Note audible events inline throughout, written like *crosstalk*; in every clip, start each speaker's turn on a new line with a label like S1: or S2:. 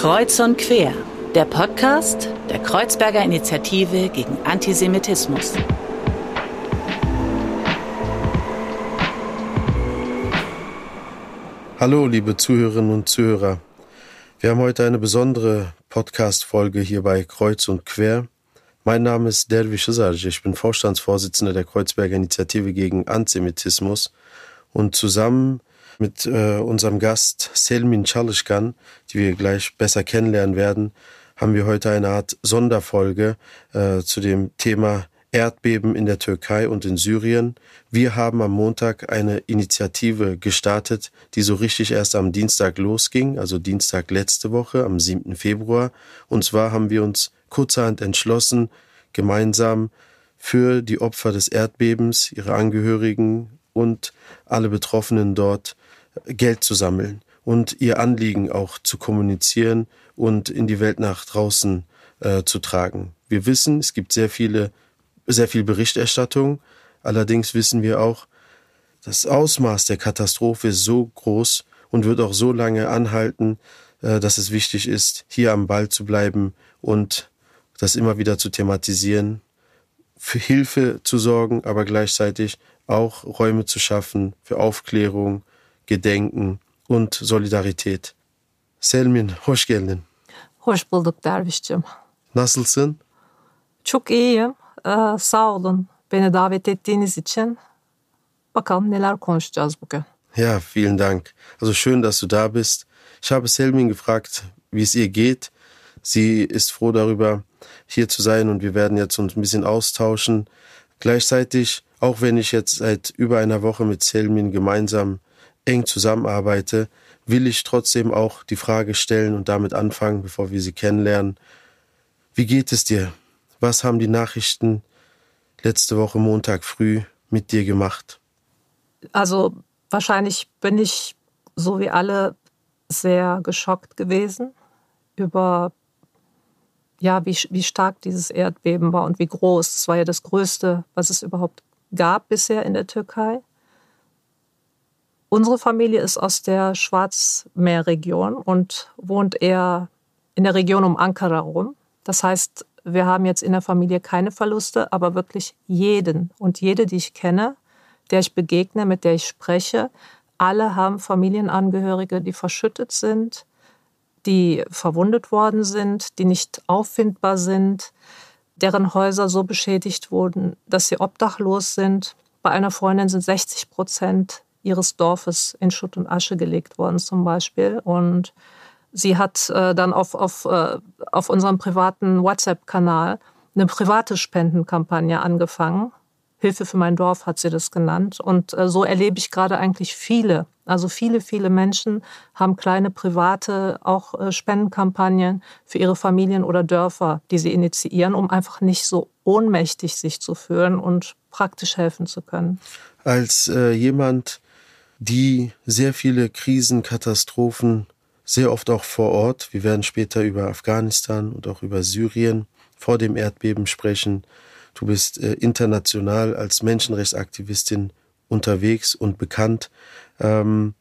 S1: Kreuz und Quer, der Podcast der Kreuzberger Initiative gegen Antisemitismus.
S2: Hallo, liebe Zuhörerinnen und Zuhörer. Wir haben heute eine besondere Podcast-Folge hier bei Kreuz und Quer. Mein Name ist Dervish Sarj. Ich bin Vorstandsvorsitzender der Kreuzberger Initiative gegen Antisemitismus. Und zusammen mit äh, unserem Gast Selmin Çalışkan, die wir gleich besser kennenlernen werden, haben wir heute eine Art Sonderfolge äh, zu dem Thema Erdbeben in der Türkei und in Syrien. Wir haben am Montag eine Initiative gestartet, die so richtig erst am Dienstag losging, also Dienstag letzte Woche, am 7. Februar. Und zwar haben wir uns kurzerhand entschlossen, gemeinsam für die Opfer des Erdbebens, ihre Angehörigen und alle Betroffenen dort Geld zu sammeln und ihr Anliegen auch zu kommunizieren und in die Welt nach draußen äh, zu tragen. Wir wissen, es gibt sehr viele, sehr viel Berichterstattung. Allerdings wissen wir auch, das Ausmaß der Katastrophe ist so groß und wird auch so lange anhalten, äh, dass es wichtig ist, hier am Ball zu bleiben und das immer wieder zu thematisieren, für Hilfe zu sorgen, aber gleichzeitig auch Räume zu schaffen für Aufklärung, Gedenken und Solidarität. Selmin, hoş geldin.
S3: Hoş bulduk Derviş'cim.
S2: Nasılsın?
S3: Çok iyiyim. Ee, sağ olun beni davet ettiğiniz için. Bakalım neler konuşacağız bugün.
S2: Ja, vielen Dank. Also schön, dass du da bist. Ich habe Selmin gefragt, wie es ihr geht. Sie ist froh darüber, hier zu sein und wir werden jetzt uns ein bisschen austauschen. Gleichzeitig, auch wenn ich jetzt seit über einer Woche mit Selmin gemeinsam eng zusammenarbeite, will ich trotzdem auch die Frage stellen und damit anfangen, bevor wir sie kennenlernen. Wie geht es dir? Was haben die Nachrichten letzte Woche Montag früh mit dir gemacht?
S3: Also wahrscheinlich bin ich so wie alle sehr geschockt gewesen über ja, wie, wie stark dieses Erdbeben war und wie groß. Es war ja das größte, was es überhaupt gab bisher in der Türkei. Unsere Familie ist aus der Schwarzmeerregion und wohnt eher in der Region um Ankara rum. Das heißt, wir haben jetzt in der Familie keine Verluste, aber wirklich jeden und jede, die ich kenne, der ich begegne, mit der ich spreche, alle haben Familienangehörige, die verschüttet sind, die verwundet worden sind, die nicht auffindbar sind, deren Häuser so beschädigt wurden, dass sie obdachlos sind. Bei einer Freundin sind 60 Prozent ihres Dorfes in Schutt und Asche gelegt worden zum Beispiel. Und sie hat äh, dann auf, auf, äh, auf unserem privaten WhatsApp-Kanal eine private Spendenkampagne angefangen. Hilfe für mein Dorf hat sie das genannt. Und äh, so erlebe ich gerade eigentlich viele. Also viele, viele Menschen haben kleine private auch äh, Spendenkampagnen für ihre Familien oder Dörfer, die sie initiieren, um einfach nicht so ohnmächtig sich zu fühlen und praktisch helfen zu können.
S2: Als äh, jemand, die sehr viele Krisen, Katastrophen, sehr oft auch vor Ort. Wir werden später über Afghanistan und auch über Syrien vor dem Erdbeben sprechen. Du bist äh, international als Menschenrechtsaktivistin unterwegs und bekannt. Ähm,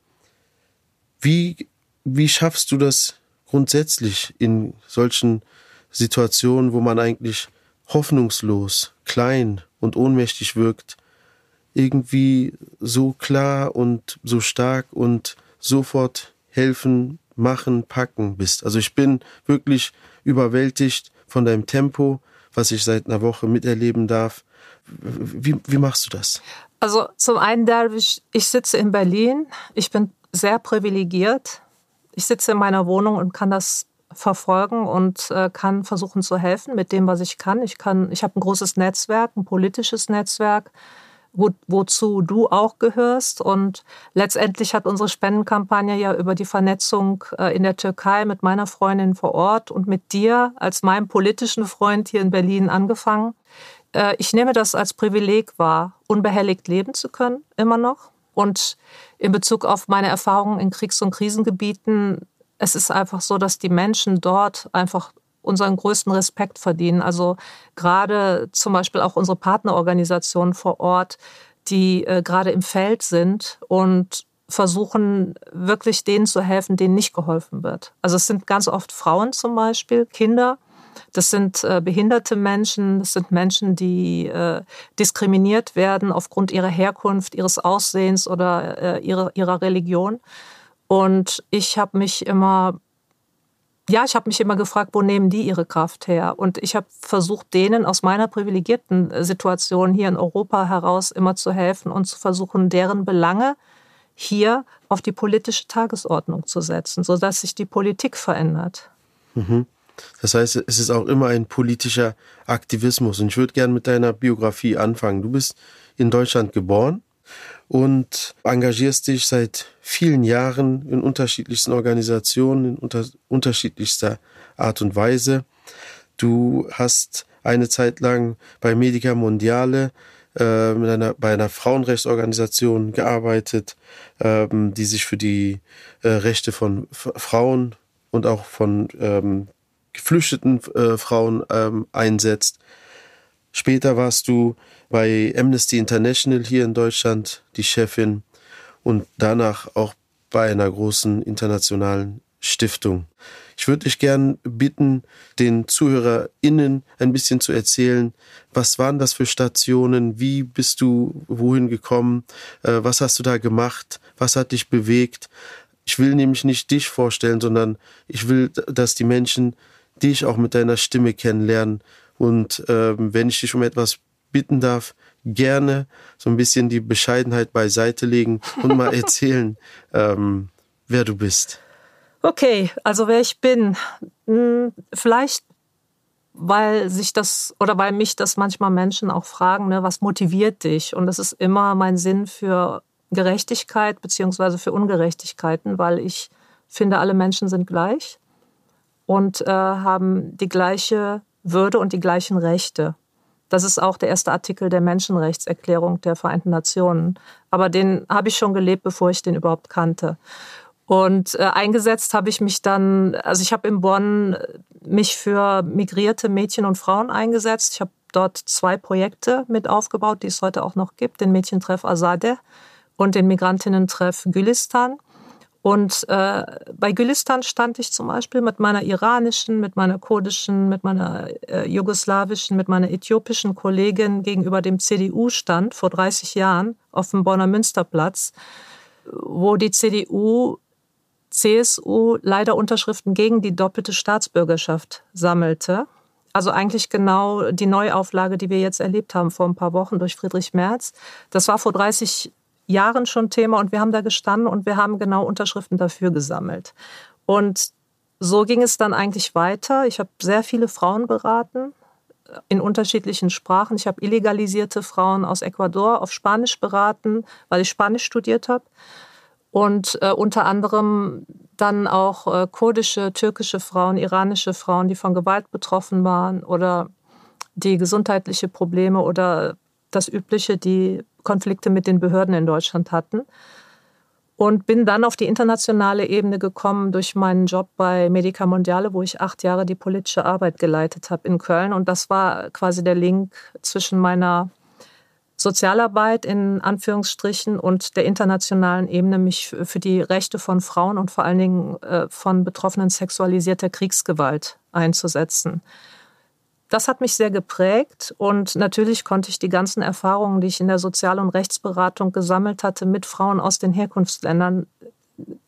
S2: wie, wie schaffst du das grundsätzlich in solchen Situationen, wo man eigentlich hoffnungslos, klein und ohnmächtig wirkt, irgendwie so klar und so stark und sofort helfen, machen, packen bist. Also ich bin wirklich überwältigt von deinem Tempo, was ich seit einer Woche miterleben darf. Wie, wie machst du das?
S3: Also zum einen, Derwisch, ich sitze in Berlin. Ich bin sehr privilegiert. Ich sitze in meiner Wohnung und kann das verfolgen und äh, kann versuchen zu helfen mit dem, was ich kann. Ich kann, ich habe ein großes Netzwerk, ein politisches Netzwerk wo, wozu du auch gehörst. Und letztendlich hat unsere Spendenkampagne ja über die Vernetzung äh, in der Türkei mit meiner Freundin vor Ort und mit dir als meinem politischen Freund hier in Berlin angefangen. Äh, ich nehme das als Privileg wahr, unbehelligt leben zu können, immer noch. Und in Bezug auf meine Erfahrungen in Kriegs- und Krisengebieten, es ist einfach so, dass die Menschen dort einfach unseren größten Respekt verdienen. Also gerade zum Beispiel auch unsere Partnerorganisationen vor Ort, die äh, gerade im Feld sind und versuchen, wirklich denen zu helfen, denen nicht geholfen wird. Also es sind ganz oft Frauen zum Beispiel, Kinder, das sind äh, behinderte Menschen, das sind Menschen, die äh, diskriminiert werden aufgrund ihrer Herkunft, ihres Aussehens oder äh, ihrer, ihrer Religion. Und ich habe mich immer ja, ich habe mich immer gefragt, wo nehmen die ihre Kraft her? Und ich habe versucht, denen aus meiner privilegierten äh, Situation hier in Europa heraus immer zu helfen und zu versuchen, deren Belange hier auf die politische Tagesordnung zu setzen, sodass sich die Politik verändert.
S2: Mhm. Das heißt, es ist auch immer ein politischer Aktivismus. Und ich würde gerne mit deiner Biografie anfangen. Du bist in Deutschland geboren und engagierst dich seit vielen Jahren in unterschiedlichsten Organisationen, in unter unterschiedlichster Art und Weise. Du hast eine Zeit lang bei Medica Mondiale äh, einer, bei einer Frauenrechtsorganisation gearbeitet, ähm, die sich für die äh, Rechte von F Frauen und auch von ähm, geflüchteten äh, Frauen ähm, einsetzt. Später warst du bei Amnesty International hier in Deutschland die Chefin und danach auch bei einer großen internationalen Stiftung. Ich würde dich gern bitten, den ZuhörerInnen ein bisschen zu erzählen, was waren das für Stationen, wie bist du wohin gekommen, äh, was hast du da gemacht, was hat dich bewegt. Ich will nämlich nicht dich vorstellen, sondern ich will, dass die Menschen dich auch mit deiner Stimme kennenlernen. Und ähm, wenn ich dich um etwas bitten darf, gerne so ein bisschen die Bescheidenheit beiseite legen und mal *laughs* erzählen, ähm, wer du bist.
S3: Okay, also wer ich bin. Hm, vielleicht, weil sich das oder weil mich das manchmal Menschen auch fragen, ne, was motiviert dich? Und das ist immer mein Sinn für Gerechtigkeit beziehungsweise für Ungerechtigkeiten, weil ich finde, alle Menschen sind gleich und äh, haben die gleiche Würde und die gleichen Rechte. Das ist auch der erste Artikel der Menschenrechtserklärung der Vereinten Nationen. Aber den habe ich schon gelebt, bevor ich den überhaupt kannte. Und äh, eingesetzt habe ich mich dann, also ich habe in Bonn mich für migrierte Mädchen und Frauen eingesetzt. Ich habe dort zwei Projekte mit aufgebaut, die es heute auch noch gibt, den Mädchentreff Azadeh und den Migrantinnentreff Gülistan. Und äh, bei Gülistan stand ich zum Beispiel mit meiner iranischen, mit meiner kurdischen, mit meiner äh, jugoslawischen, mit meiner äthiopischen Kollegin gegenüber dem CDU-Stand vor 30 Jahren auf dem Bonner Münsterplatz, wo die CDU, CSU leider Unterschriften gegen die doppelte Staatsbürgerschaft sammelte. Also eigentlich genau die Neuauflage, die wir jetzt erlebt haben vor ein paar Wochen durch Friedrich Merz. Das war vor 30 Jahren schon Thema und wir haben da gestanden und wir haben genau Unterschriften dafür gesammelt. Und so ging es dann eigentlich weiter. Ich habe sehr viele Frauen beraten in unterschiedlichen Sprachen. Ich habe illegalisierte Frauen aus Ecuador auf Spanisch beraten, weil ich Spanisch studiert habe. Und äh, unter anderem dann auch äh, kurdische, türkische Frauen, iranische Frauen, die von Gewalt betroffen waren oder die gesundheitliche Probleme oder das Übliche, die Konflikte mit den Behörden in Deutschland hatten. Und bin dann auf die internationale Ebene gekommen durch meinen Job bei Medica Mondiale, wo ich acht Jahre die politische Arbeit geleitet habe in Köln. Und das war quasi der Link zwischen meiner Sozialarbeit in Anführungsstrichen und der internationalen Ebene, mich für die Rechte von Frauen und vor allen Dingen äh, von Betroffenen sexualisierter Kriegsgewalt einzusetzen das hat mich sehr geprägt und natürlich konnte ich die ganzen Erfahrungen, die ich in der Sozial- und Rechtsberatung gesammelt hatte, mit Frauen aus den Herkunftsländern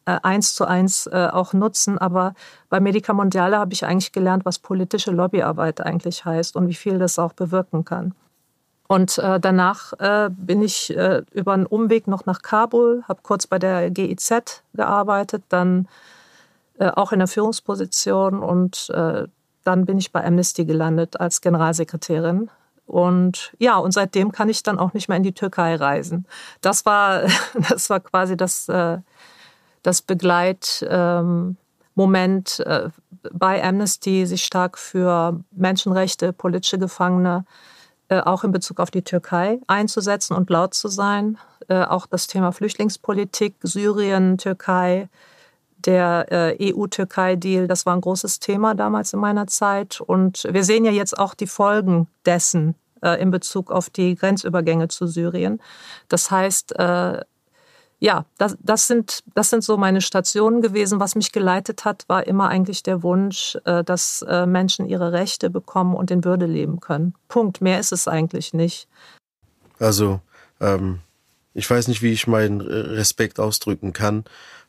S3: äh, eins zu eins äh, auch nutzen. Aber bei Medica Mondiale habe ich eigentlich gelernt, was politische Lobbyarbeit eigentlich heißt und wie viel das auch bewirken kann. Und äh, danach bin ich über einen Umweg noch nach Kabul, habe kurz bei der GIZ gearbeitet, dann auch in der Führungsposition und dann bin ich bei Amnesty gelandet als Generalsekretärin. Und ja, und seitdem kann ich dann auch nicht mehr in die Türkei reisen. Das war, *laughs* das war quasi das, äh, das Begleitmoment äh, bei Amnesty, sich stark für Menschenrechte, politische Gefangene, äh, auch in Bezug auf die Türkei einzusetzen und laut zu sein. Auch das Thema Flüchtlingspolitik, Syrien, Türkei, der äh, EU-Türkei-Deal, das war ein großes Thema damals in meiner Zeit. Und wir sehen ja jetzt auch die Folgen dessen äh, in Bezug auf die Grenzübergänge zu Syrien. Das heißt, äh, ja, das, das, sind, das sind so meine Stationen gewesen. Was mich geleitet hat, war immer eigentlich der Wunsch, dass Menschen ihre Rechte bekommen und in Würde leben können. Punkt. Mehr ist es eigentlich nicht.
S2: Also, ähm, ich weiß nicht, wie ich meinen Respekt ausdrücken kann.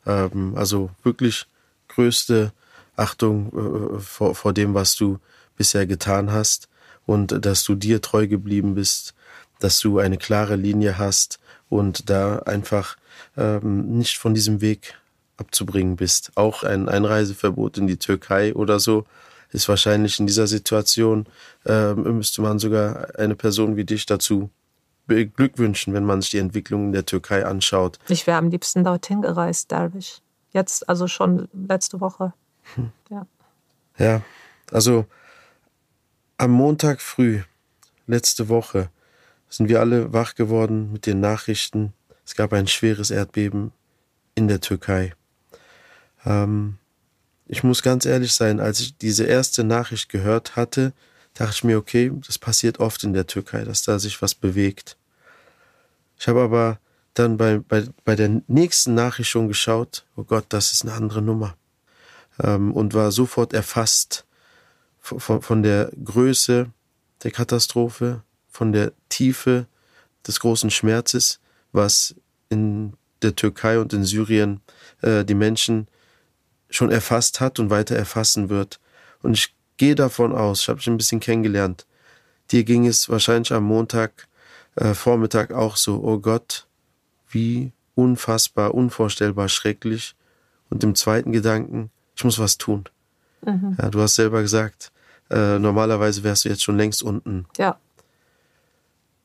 S2: Ähm, also wirklich größte Achtung äh, vor, vor dem, was du bisher getan hast und dass du dir treu geblieben bist, dass du eine klare Linie hast und da einfach ähm, nicht von diesem Weg abzubringen bist. Auch ein Einreiseverbot in die Türkei oder so ist wahrscheinlich in dieser Situation, äh, müsste man sogar eine Person wie dich dazu beglückwünschen, wenn man sich die Entwicklung in der Türkei anschaut.
S3: Ich wäre am liebsten dorthin gereist, Derwisch. Jetzt, also schon letzte Woche. Hm. Ja.
S2: ja, also am Montag früh, letzte Woche, sind wir alle wach geworden mit den Nachrichten. Es gab ein schweres Erdbeben in der Türkei. Ähm, ich muss ganz ehrlich sein, als ich diese erste Nachricht gehört hatte, dachte ich mir, okay, das passiert oft in der Türkei, dass da sich was bewegt. Ich habe aber dann bei, bei, bei der nächsten Nachricht schon geschaut, oh Gott, das ist eine andere Nummer. Ähm, und war sofort erfasst von, von der Größe der Katastrophe, von der Tiefe des großen Schmerzes, was in der Türkei und in Syrien äh, die Menschen schon erfasst hat und weiter erfassen wird. Und ich gehe davon aus, ich habe dich ein bisschen kennengelernt, dir ging es wahrscheinlich am Montag äh, Vormittag auch so, oh Gott, wie unfassbar, unvorstellbar schrecklich. Und im zweiten Gedanken, ich muss was tun. Mhm. Ja, du hast selber gesagt, äh, normalerweise wärst du jetzt schon längst unten.
S3: Ja.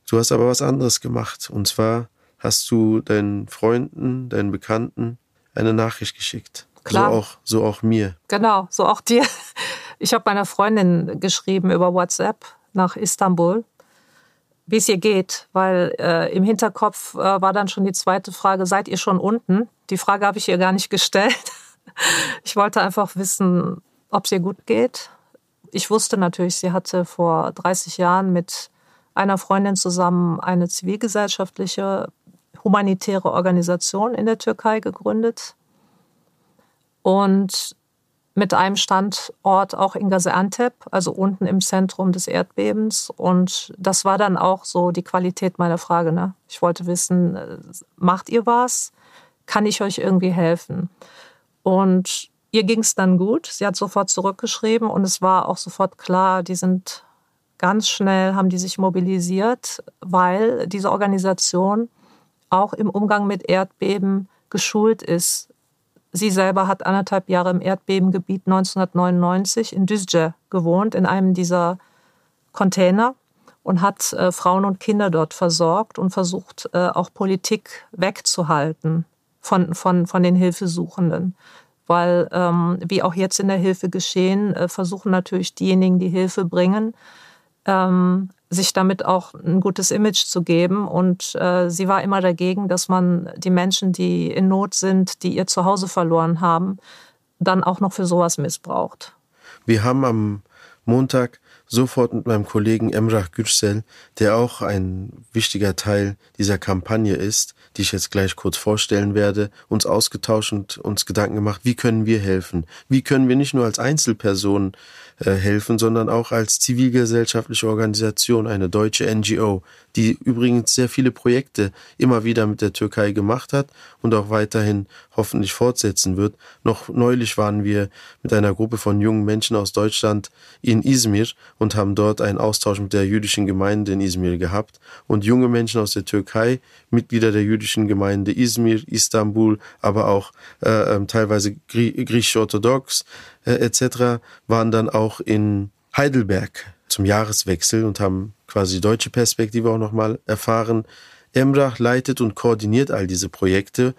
S2: Du hast aber was anderes gemacht. Und zwar hast du deinen Freunden, deinen Bekannten eine Nachricht geschickt.
S3: Klar.
S2: So auch, so auch mir.
S3: Genau, so auch dir. Ich habe meiner Freundin geschrieben über WhatsApp nach Istanbul, wie es ihr geht, weil äh, im Hinterkopf äh, war dann schon die zweite Frage, seid ihr schon unten? Die Frage habe ich ihr gar nicht *laughs* gestellt. Ich wollte einfach wissen, ob es ihr gut geht. Ich wusste natürlich, sie hatte vor 30 Jahren mit einer Freundin zusammen eine zivilgesellschaftliche humanitäre Organisation in der Türkei gegründet. Und mit einem Standort auch in Gaziantep, also unten im Zentrum des Erdbebens. Und das war dann auch so die Qualität meiner Frage. Ne? Ich wollte wissen, äh, macht ihr was? Kann ich euch irgendwie helfen? Und ihr ging es dann gut. Sie hat sofort zurückgeschrieben und es war auch sofort klar, die sind ganz schnell, haben die sich mobilisiert, weil diese Organisation auch im Umgang mit Erdbeben geschult ist Sie selber hat anderthalb Jahre im Erdbebengebiet 1999 in Düzce gewohnt, in einem dieser Container und hat äh, Frauen und Kinder dort versorgt und versucht, äh, auch Politik wegzuhalten von, von, von den Hilfesuchenden. Weil, ähm, wie auch jetzt in der Hilfe geschehen, äh, versuchen natürlich diejenigen, die Hilfe bringen, ähm, sich damit auch ein gutes Image zu geben. Und äh, sie war immer dagegen, dass man die Menschen, die in Not sind, die ihr Zuhause verloren haben, dann auch noch für sowas missbraucht.
S2: Wir haben am Montag sofort mit meinem Kollegen Emrah Gürsel, der auch ein wichtiger Teil dieser Kampagne ist, die ich jetzt gleich kurz vorstellen werde, uns ausgetauscht und uns Gedanken gemacht, wie können wir helfen? Wie können wir nicht nur als Einzelpersonen helfen, sondern auch als zivilgesellschaftliche Organisation, eine deutsche NGO, die übrigens sehr viele Projekte immer wieder mit der Türkei gemacht hat und auch weiterhin hoffentlich fortsetzen wird. Noch neulich waren wir mit einer Gruppe von jungen Menschen aus Deutschland in Izmir und haben dort einen Austausch mit der jüdischen Gemeinde in Izmir gehabt. Und junge Menschen aus der Türkei, Mitglieder der jüdischen Gemeinde Izmir, Istanbul, aber auch äh, ähm, teilweise griechisch-orthodox äh, etc., waren dann auch in Heidelberg zum Jahreswechsel und haben quasi die deutsche Perspektive auch nochmal erfahren. Emrah leitet und koordiniert all diese Projekte.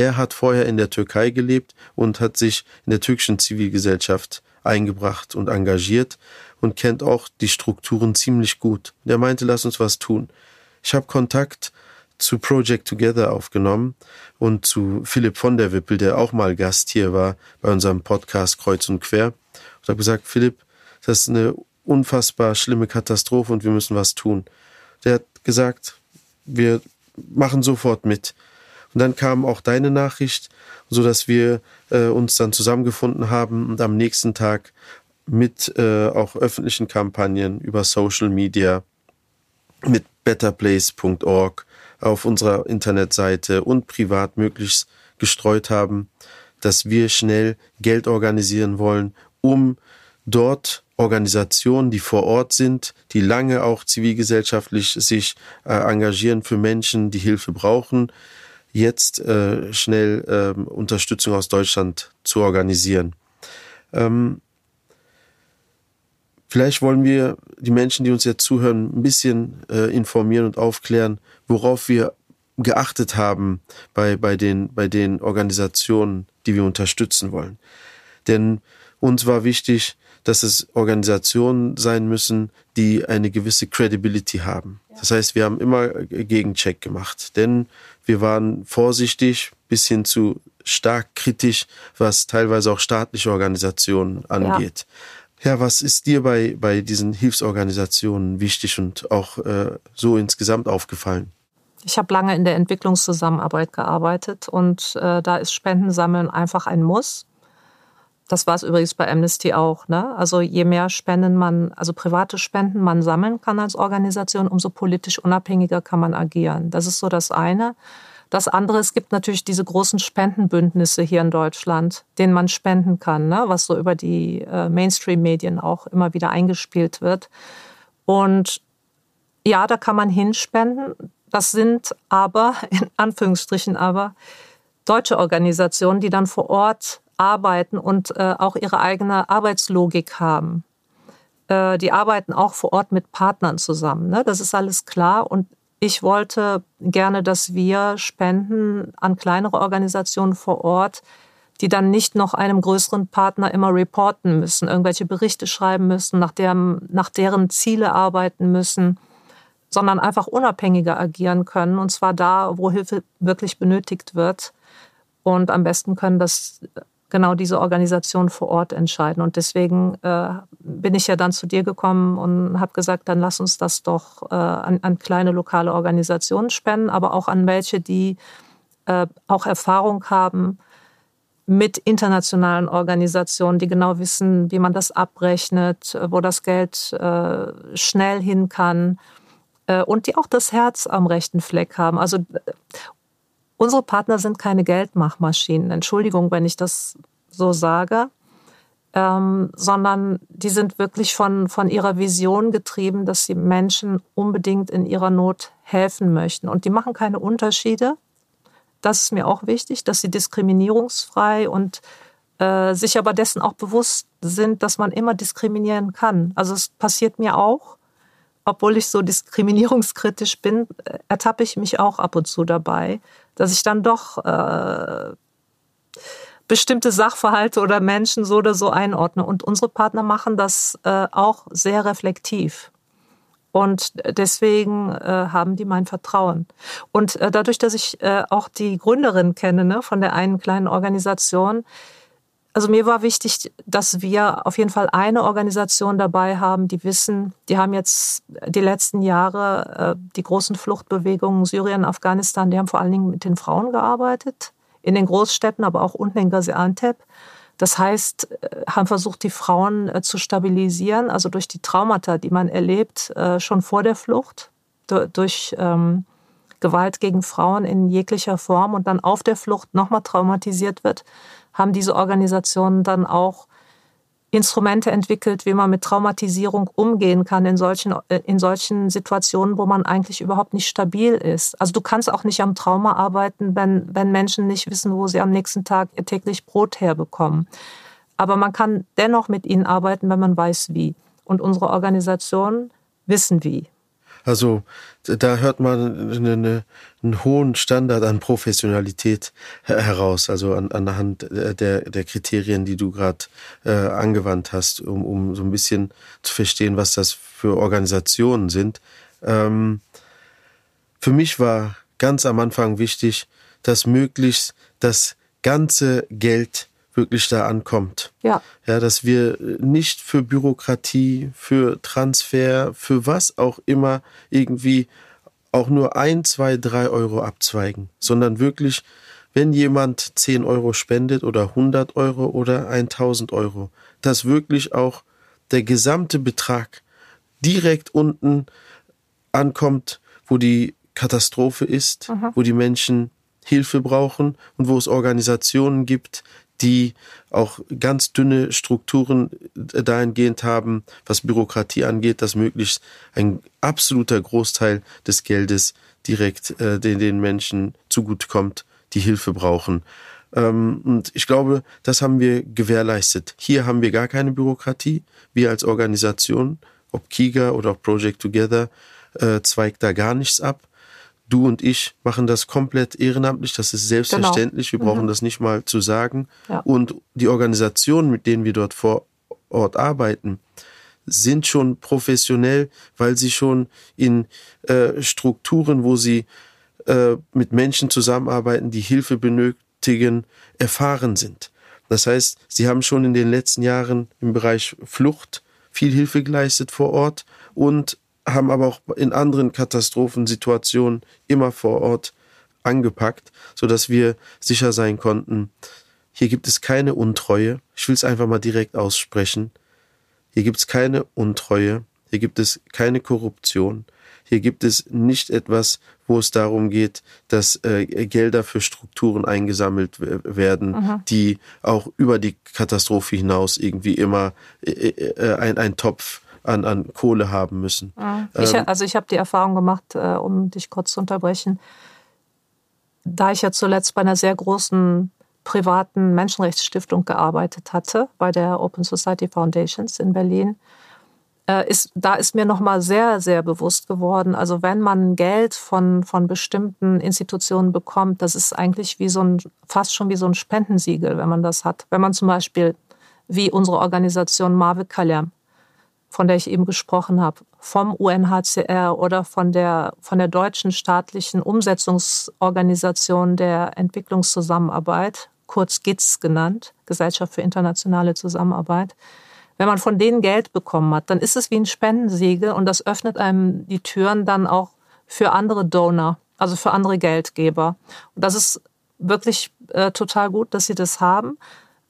S2: Er hat vorher in der Türkei gelebt und hat sich in der türkischen Zivilgesellschaft eingebracht und engagiert und kennt auch die Strukturen ziemlich gut. Der meinte, lass uns was tun. Ich habe Kontakt zu Project Together aufgenommen und zu Philipp von der Wippel, der auch mal Gast hier war bei unserem Podcast Kreuz und Quer. Und habe gesagt, Philipp, das ist eine unfassbar schlimme Katastrophe und wir müssen was tun. Der hat gesagt, wir machen sofort mit. Und dann kam auch deine Nachricht, so dass wir äh, uns dann zusammengefunden haben und am nächsten Tag mit äh, auch öffentlichen Kampagnen über Social Media, mit betterplace.org auf unserer Internetseite und privat möglichst gestreut haben, dass wir schnell Geld organisieren wollen, um dort Organisationen, die vor Ort sind, die lange auch zivilgesellschaftlich sich äh, engagieren für Menschen, die Hilfe brauchen, jetzt äh, schnell äh, Unterstützung aus Deutschland zu organisieren. Ähm, vielleicht wollen wir die Menschen, die uns jetzt zuhören, ein bisschen äh, informieren und aufklären, worauf wir geachtet haben bei, bei, den, bei den Organisationen, die wir unterstützen wollen. Denn uns war wichtig, dass es Organisationen sein müssen, die eine gewisse Credibility haben. Das heißt, wir haben immer Gegencheck gemacht, denn wir waren vorsichtig bis hin zu stark kritisch, was teilweise auch staatliche Organisationen angeht. Ja. ja was ist dir bei, bei diesen Hilfsorganisationen wichtig und auch äh, so insgesamt aufgefallen?
S3: Ich habe lange in der Entwicklungszusammenarbeit gearbeitet und äh, da ist Spendensammeln einfach ein Muss. Das war es übrigens bei Amnesty auch. Ne? Also je mehr Spenden man, also private Spenden man sammeln kann als Organisation, umso politisch unabhängiger kann man agieren. Das ist so das eine. Das andere, es gibt natürlich diese großen Spendenbündnisse hier in Deutschland, denen man spenden kann, ne? was so über die äh, Mainstream-Medien auch immer wieder eingespielt wird. Und ja, da kann man hinspenden. Das sind aber, *laughs* in Anführungsstrichen aber, deutsche Organisationen, die dann vor Ort arbeiten und äh, auch ihre eigene Arbeitslogik haben. Äh, die arbeiten auch vor Ort mit Partnern zusammen. Ne? Das ist alles klar. Und ich wollte gerne, dass wir spenden an kleinere Organisationen vor Ort, die dann nicht noch einem größeren Partner immer reporten müssen, irgendwelche Berichte schreiben müssen, nach, deren, nach deren Ziele arbeiten müssen, sondern einfach unabhängiger agieren können, und zwar da, wo Hilfe wirklich benötigt wird. Und am besten können das genau diese Organisation vor Ort entscheiden. Und deswegen äh, bin ich ja dann zu dir gekommen und habe gesagt, dann lass uns das doch äh, an, an, kleine lokale Organisationen spenden, aber auch an welche, die äh, auch Erfahrung haben mit internationalen Organisationen, die genau wissen, wie man das abrechnet, wo das Geld äh, schnell hin kann äh, und die auch das Herz am rechten Fleck haben. Also Unsere Partner sind keine Geldmachmaschinen. Entschuldigung, wenn ich das so sage. Ähm, sondern die sind wirklich von, von ihrer Vision getrieben, dass sie Menschen unbedingt in ihrer Not helfen möchten. Und die machen keine Unterschiede. Das ist mir auch wichtig, dass sie diskriminierungsfrei und äh, sich aber dessen auch bewusst sind, dass man immer diskriminieren kann. Also es passiert mir auch obwohl ich so diskriminierungskritisch bin, äh, ertappe ich mich auch ab und zu dabei, dass ich dann doch äh, bestimmte Sachverhalte oder Menschen so oder so einordne. Und unsere Partner machen das äh, auch sehr reflektiv. Und deswegen äh, haben die mein Vertrauen. Und äh, dadurch, dass ich äh, auch die Gründerin kenne ne, von der einen kleinen Organisation, also mir war wichtig, dass wir auf jeden Fall eine Organisation dabei haben, die wissen, die haben jetzt die letzten Jahre äh, die großen Fluchtbewegungen Syrien, Afghanistan, die haben vor allen Dingen mit den Frauen gearbeitet, in den Großstädten, aber auch unten in Gaziantep. Das heißt, äh, haben versucht, die Frauen äh, zu stabilisieren, also durch die Traumata, die man erlebt, schon vor der Flucht, durch ähm, Gewalt gegen Frauen in jeglicher Form und dann auf der Flucht nochmal traumatisiert wird haben diese Organisationen dann auch Instrumente entwickelt, wie man mit Traumatisierung umgehen kann in solchen, äh, in solchen Situationen, wo man eigentlich überhaupt nicht stabil ist. Also du kannst auch nicht am Trauma arbeiten, wenn, wenn Menschen nicht wissen, wo sie am nächsten Tag ihr täglich Brot herbekommen. Aber man kann dennoch mit ihnen arbeiten, wenn man weiß, wie. Und unsere Organisationen wissen wie.
S2: Also da hört man eine, eine, einen hohen Standard an Professionalität heraus, also an, anhand der, der Kriterien, die du gerade äh, angewandt hast, um, um so ein bisschen zu verstehen, was das für Organisationen sind. Ähm, für mich war ganz am Anfang wichtig, dass möglichst das ganze Geld wirklich da ankommt.
S3: Ja.
S2: Ja, dass wir nicht für Bürokratie, für Transfer, für was auch immer irgendwie auch nur ein, zwei, drei Euro abzweigen, sondern wirklich, wenn jemand 10 Euro spendet oder 100 Euro oder 1000 Euro, dass wirklich auch der gesamte Betrag direkt unten ankommt, wo die Katastrophe ist, mhm. wo die Menschen Hilfe brauchen und wo es Organisationen gibt, die auch ganz dünne Strukturen dahingehend haben, was Bürokratie angeht, dass möglichst ein absoluter Großteil des Geldes direkt äh, den, den Menschen zugutekommt, die Hilfe brauchen. Ähm, und ich glaube, das haben wir gewährleistet. Hier haben wir gar keine Bürokratie. Wir als Organisation, ob Kiga oder auch Project Together, äh, zweigt da gar nichts ab du und ich machen das komplett ehrenamtlich, das ist selbstverständlich, genau. wir brauchen mhm. das nicht mal zu sagen. Ja. Und die Organisationen, mit denen wir dort vor Ort arbeiten, sind schon professionell, weil sie schon in äh, Strukturen, wo sie äh, mit Menschen zusammenarbeiten, die Hilfe benötigen, erfahren sind. Das heißt, sie haben schon in den letzten Jahren im Bereich Flucht viel Hilfe geleistet vor Ort und haben aber auch in anderen Katastrophensituationen immer vor Ort angepackt, so dass wir sicher sein konnten, hier gibt es keine Untreue. Ich will es einfach mal direkt aussprechen. Hier gibt es keine Untreue. Hier gibt es keine Korruption. Hier gibt es nicht etwas, wo es darum geht, dass äh, Gelder für Strukturen eingesammelt werden, mhm. die auch über die Katastrophe hinaus irgendwie immer äh, äh, ein, ein Topf an, an Kohle haben müssen.
S3: Ich, ähm, also ich habe die Erfahrung gemacht, äh, um dich kurz zu unterbrechen, da ich ja zuletzt bei einer sehr großen privaten Menschenrechtsstiftung gearbeitet hatte, bei der Open Society Foundations in Berlin, äh, ist, da ist mir nochmal sehr, sehr bewusst geworden, also wenn man Geld von, von bestimmten Institutionen bekommt, das ist eigentlich wie so ein, fast schon wie so ein Spendensiegel, wenn man das hat. Wenn man zum Beispiel, wie unsere Organisation Marve Kalem, von der ich eben gesprochen habe, vom UNHCR oder von der, von der deutschen staatlichen Umsetzungsorganisation der Entwicklungszusammenarbeit, kurz GITS genannt, Gesellschaft für internationale Zusammenarbeit. Wenn man von denen Geld bekommen hat, dann ist es wie ein Spendensiegel und das öffnet einem die Türen dann auch für andere Donor, also für andere Geldgeber. Und das ist wirklich äh, total gut, dass sie das haben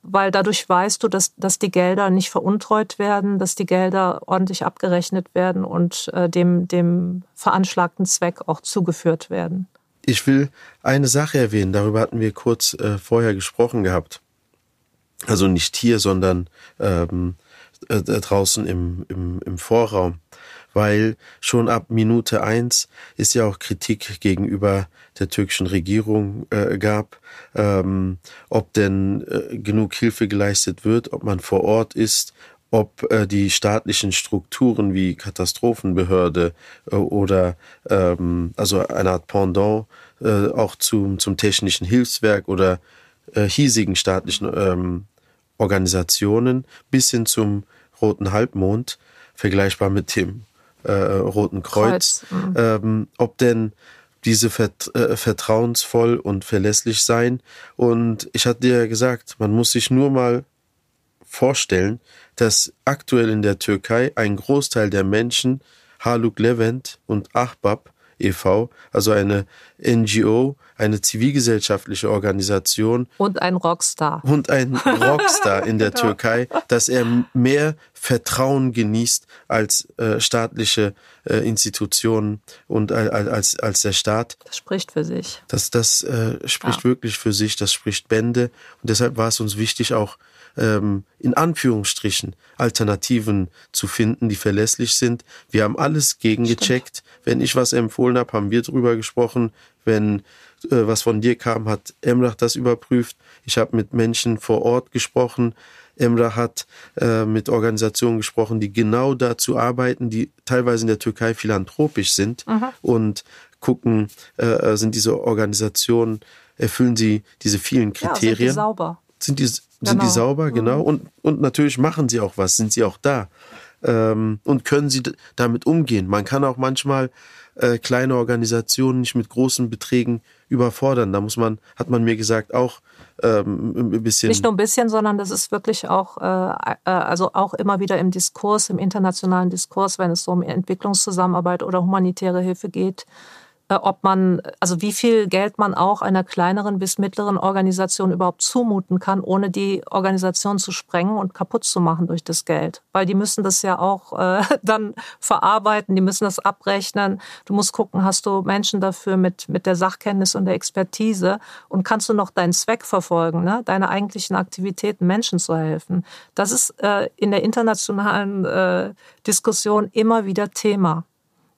S3: weil dadurch weißt du, dass, dass die Gelder nicht veruntreut werden, dass die Gelder ordentlich abgerechnet werden und äh, dem, dem veranschlagten Zweck auch zugeführt werden.
S2: Ich will eine Sache erwähnen, darüber hatten wir kurz äh, vorher gesprochen gehabt. Also nicht hier, sondern ähm, äh, draußen im, im, im Vorraum weil schon ab Minute eins ist ja auch Kritik gegenüber der türkischen Regierung äh, gab, ähm, ob denn äh, genug Hilfe geleistet wird, ob man vor Ort ist, ob äh, die staatlichen Strukturen wie Katastrophenbehörde äh, oder ähm, also eine Art Pendant äh, auch zum, zum technischen Hilfswerk oder äh, hiesigen staatlichen ähm, Organisationen bis hin zum Roten Halbmond, vergleichbar mit dem äh, Roten Kreuz, Kreuz. Mhm. Ähm, ob denn diese vert äh, vertrauensvoll und verlässlich sein. Und ich hatte dir ja gesagt, man muss sich nur mal vorstellen, dass aktuell in der Türkei ein Großteil der Menschen Haluk Levent und Ahbab e.V., also eine NGO, eine zivilgesellschaftliche Organisation.
S3: Und ein Rockstar.
S2: Und ein Rockstar in der *laughs* genau. Türkei, dass er mehr Vertrauen genießt als äh, staatliche äh, Institutionen und als, als, als der Staat.
S3: Das spricht für sich.
S2: Das, das äh, spricht ja. wirklich für sich, das spricht Bände. Und deshalb war es uns wichtig, auch ähm, in Anführungsstrichen Alternativen zu finden, die verlässlich sind. Wir haben alles gegengecheckt. Stimmt. Wenn ich was empfohlen habe, haben wir drüber gesprochen. Wenn äh, was von dir kam, hat Emrach das überprüft. Ich habe mit Menschen vor Ort gesprochen. Emrah hat äh, mit Organisationen gesprochen, die genau dazu arbeiten, die teilweise in der Türkei philanthropisch sind mhm. und gucken, äh, sind diese Organisationen, erfüllen sie diese vielen Kriterien. Ja, sind
S3: sauber?
S2: Sind die, sind genau. die sauber, mhm. genau. Und, und natürlich machen sie auch was, sind sie auch da. Ähm, und können sie damit umgehen. Man kann auch manchmal äh, kleine Organisationen nicht mit großen Beträgen überfordern. Da muss man, hat man mir gesagt, auch ähm, ein bisschen.
S3: Nicht nur ein bisschen, sondern das ist wirklich auch, äh, äh, also auch immer wieder im Diskurs, im internationalen Diskurs, wenn es so um Entwicklungszusammenarbeit oder humanitäre Hilfe geht, ob man, also wie viel Geld man auch einer kleineren bis mittleren Organisation überhaupt zumuten kann, ohne die Organisation zu sprengen und kaputt zu machen durch das Geld. Weil die müssen das ja auch äh, *laughs* dann verarbeiten, die müssen das abrechnen. Du musst gucken, hast du Menschen dafür mit, mit der Sachkenntnis und der Expertise und kannst du noch deinen Zweck verfolgen, ne? deine eigentlichen Aktivitäten Menschen zu helfen. Das ist äh, in der internationalen äh, Diskussion immer wieder Thema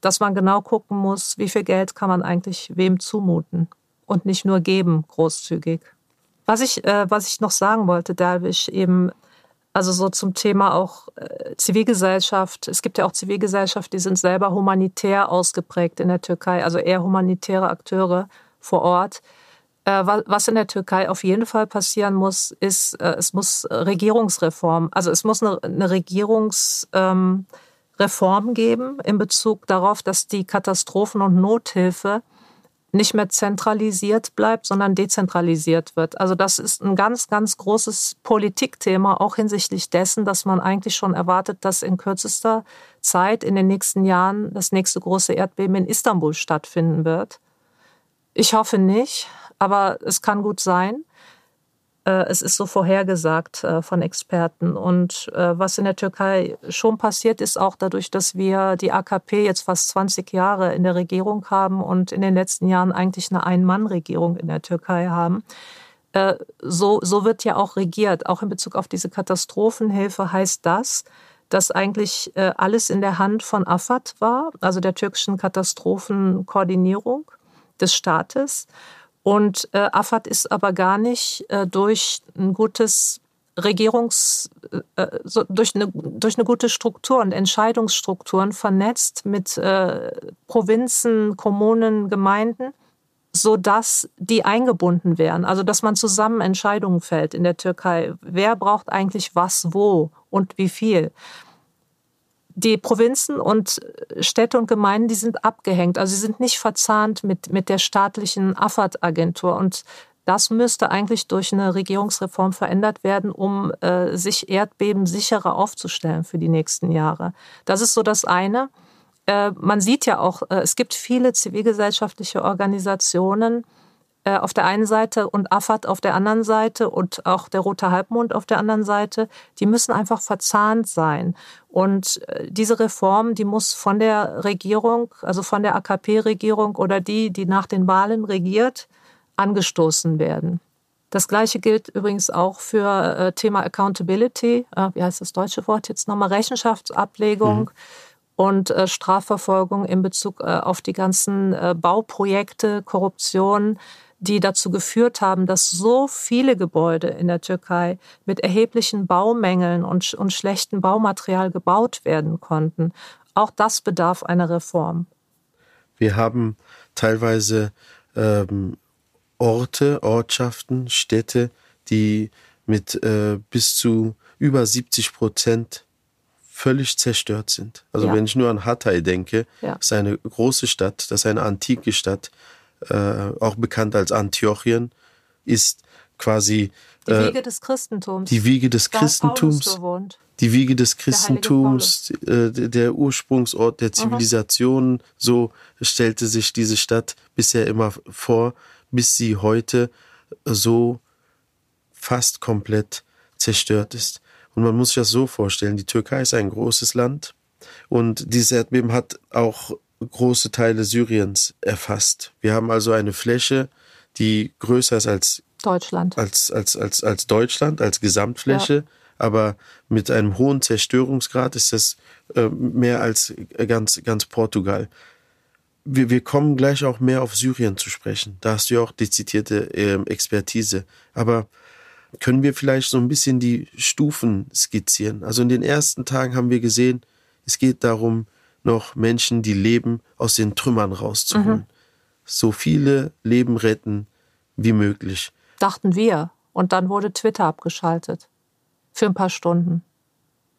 S3: dass man genau gucken muss, wie viel Geld kann man eigentlich wem zumuten und nicht nur geben, großzügig. Was ich, äh, was ich noch sagen wollte, Derwisch, eben, also so zum Thema auch äh, Zivilgesellschaft. Es gibt ja auch Zivilgesellschaft, die sind selber humanitär ausgeprägt in der Türkei, also eher humanitäre Akteure vor Ort. Äh, was in der Türkei auf jeden Fall passieren muss, ist, äh, es muss Regierungsreform, also es muss eine, eine Regierungs, ähm, Reform geben in Bezug darauf, dass die Katastrophen- und Nothilfe nicht mehr zentralisiert bleibt, sondern dezentralisiert wird. Also das ist ein ganz, ganz großes Politikthema, auch hinsichtlich dessen, dass man eigentlich schon erwartet, dass in kürzester Zeit in den nächsten Jahren das nächste große Erdbeben in Istanbul stattfinden wird. Ich hoffe nicht, aber es kann gut sein. Äh, es ist so vorhergesagt äh, von Experten. Und äh, was in der Türkei schon passiert ist, auch dadurch, dass wir die AKP jetzt fast 20 Jahre in der Regierung haben und in den letzten Jahren eigentlich eine Ein-Mann-Regierung in der Türkei haben. So, so wird ja auch regiert. Auch in Bezug auf diese Katastrophenhilfe heißt das, dass eigentlich alles in der Hand von AFAD war, also der türkischen Katastrophenkoordinierung des Staates. Und äh, AFAD ist aber gar nicht äh, durch ein gutes Regierungs, äh, so, durch, eine, durch eine gute Struktur und Entscheidungsstrukturen vernetzt mit äh, Provinzen, Kommunen, Gemeinden, so dass die eingebunden wären. Also dass man zusammen Entscheidungen fällt in der Türkei. Wer braucht eigentlich was wo und wie viel? Die Provinzen und Städte und Gemeinden, die sind abgehängt. Also sie sind nicht verzahnt mit, mit der staatlichen AFAD-Agentur. Und das müsste eigentlich durch eine Regierungsreform verändert werden, um äh, sich Erdbeben sicherer aufzustellen für die nächsten Jahre. Das ist so das eine. Äh, man sieht ja auch, äh, es gibt viele zivilgesellschaftliche Organisationen, äh, auf der einen Seite und AFAD auf der anderen Seite und auch der Rote Halbmond auf der anderen Seite, die müssen einfach verzahnt sein. Und äh, diese Reform, die muss von der Regierung, also von der AKP-Regierung oder die, die nach den Wahlen regiert, angestoßen werden. Das Gleiche gilt übrigens auch für äh, Thema Accountability. wie heißt das deutsche Wort jetzt nochmal? Rechenschaftsablegung. Mhm und äh, Strafverfolgung in Bezug äh, auf die ganzen äh, Bauprojekte, Korruption, die dazu geführt haben, dass so viele Gebäude in der Türkei mit erheblichen Baumängeln und, und schlechtem Baumaterial gebaut werden konnten. Auch das bedarf einer Reform.
S2: Wir haben teilweise ähm, Orte, Ortschaften, Städte, die mit äh, bis zu über 70 Prozent völlig zerstört sind. Also ja. wenn ich nur an Hatay denke, ja. ist eine große Stadt, das ist eine antike Stadt, auch bekannt als Antiochien, ist quasi
S3: die äh, Wiege des Christentums.
S2: Die Wiege des da Christentums. Die Wiege des Christentums, der, äh, der Ursprungsort der Zivilisation. Mhm. So stellte sich diese Stadt bisher immer vor, bis sie heute so fast komplett zerstört ist. Und man muss sich das so vorstellen, die Türkei ist ein großes Land und dieses Erdbeben hat auch große Teile Syriens erfasst. Wir haben also eine Fläche, die größer ist als
S3: Deutschland.
S2: Als, als, als, als Deutschland, als Gesamtfläche. Ja. Aber mit einem hohen Zerstörungsgrad ist das äh, mehr als ganz, ganz Portugal. Wir, wir kommen gleich auch mehr auf Syrien zu sprechen. Da hast du ja auch dezidierte äh, Expertise. Aber können wir vielleicht so ein bisschen die Stufen skizzieren? Also in den ersten Tagen haben wir gesehen, es geht darum, noch Menschen, die leben, aus den Trümmern rauszuholen. Mhm. So viele Leben retten wie möglich.
S3: Dachten wir. Und dann wurde Twitter abgeschaltet. Für ein paar Stunden.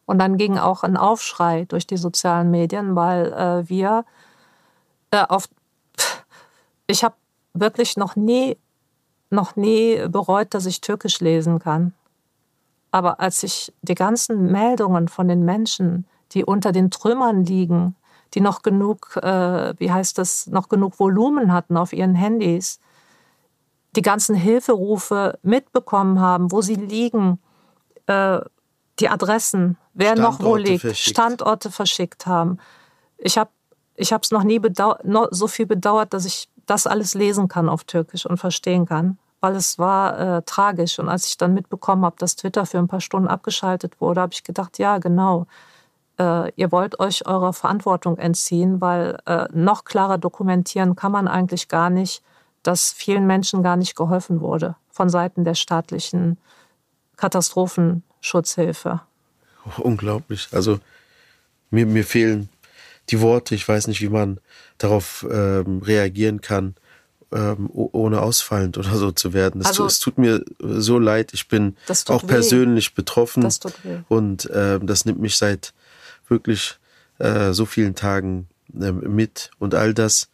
S3: Und dann ging auch ein Aufschrei durch die sozialen Medien, weil äh, wir äh, auf. Ich habe wirklich noch nie, noch nie bereut, dass ich Türkisch lesen kann. Aber als ich die ganzen Meldungen von den Menschen die unter den Trümmern liegen, die noch genug, äh, wie heißt das, noch genug Volumen hatten auf ihren Handys, die ganzen Hilferufe mitbekommen haben, wo sie liegen, äh, die Adressen, wer Standorte noch wo liegt, verschickt. Standorte verschickt haben. Ich habe ich es noch nie noch so viel bedauert, dass ich das alles lesen kann auf Türkisch und verstehen kann, weil es war äh, tragisch. Und als ich dann mitbekommen habe, dass Twitter für ein paar Stunden abgeschaltet wurde, habe ich gedacht, ja, genau. Äh, ihr wollt euch eurer Verantwortung entziehen, weil äh, noch klarer dokumentieren kann man eigentlich gar nicht, dass vielen Menschen gar nicht geholfen wurde von Seiten der staatlichen Katastrophenschutzhilfe.
S2: Unglaublich. Also mir, mir fehlen die Worte. Ich weiß nicht, wie man darauf ähm, reagieren kann, ähm, ohne ausfallend oder so zu werden. Es, also, es tut mir so leid. Ich bin auch weh. persönlich betroffen. Das tut weh. Und äh, das nimmt mich seit wirklich äh, so vielen Tagen äh, mit. Und all das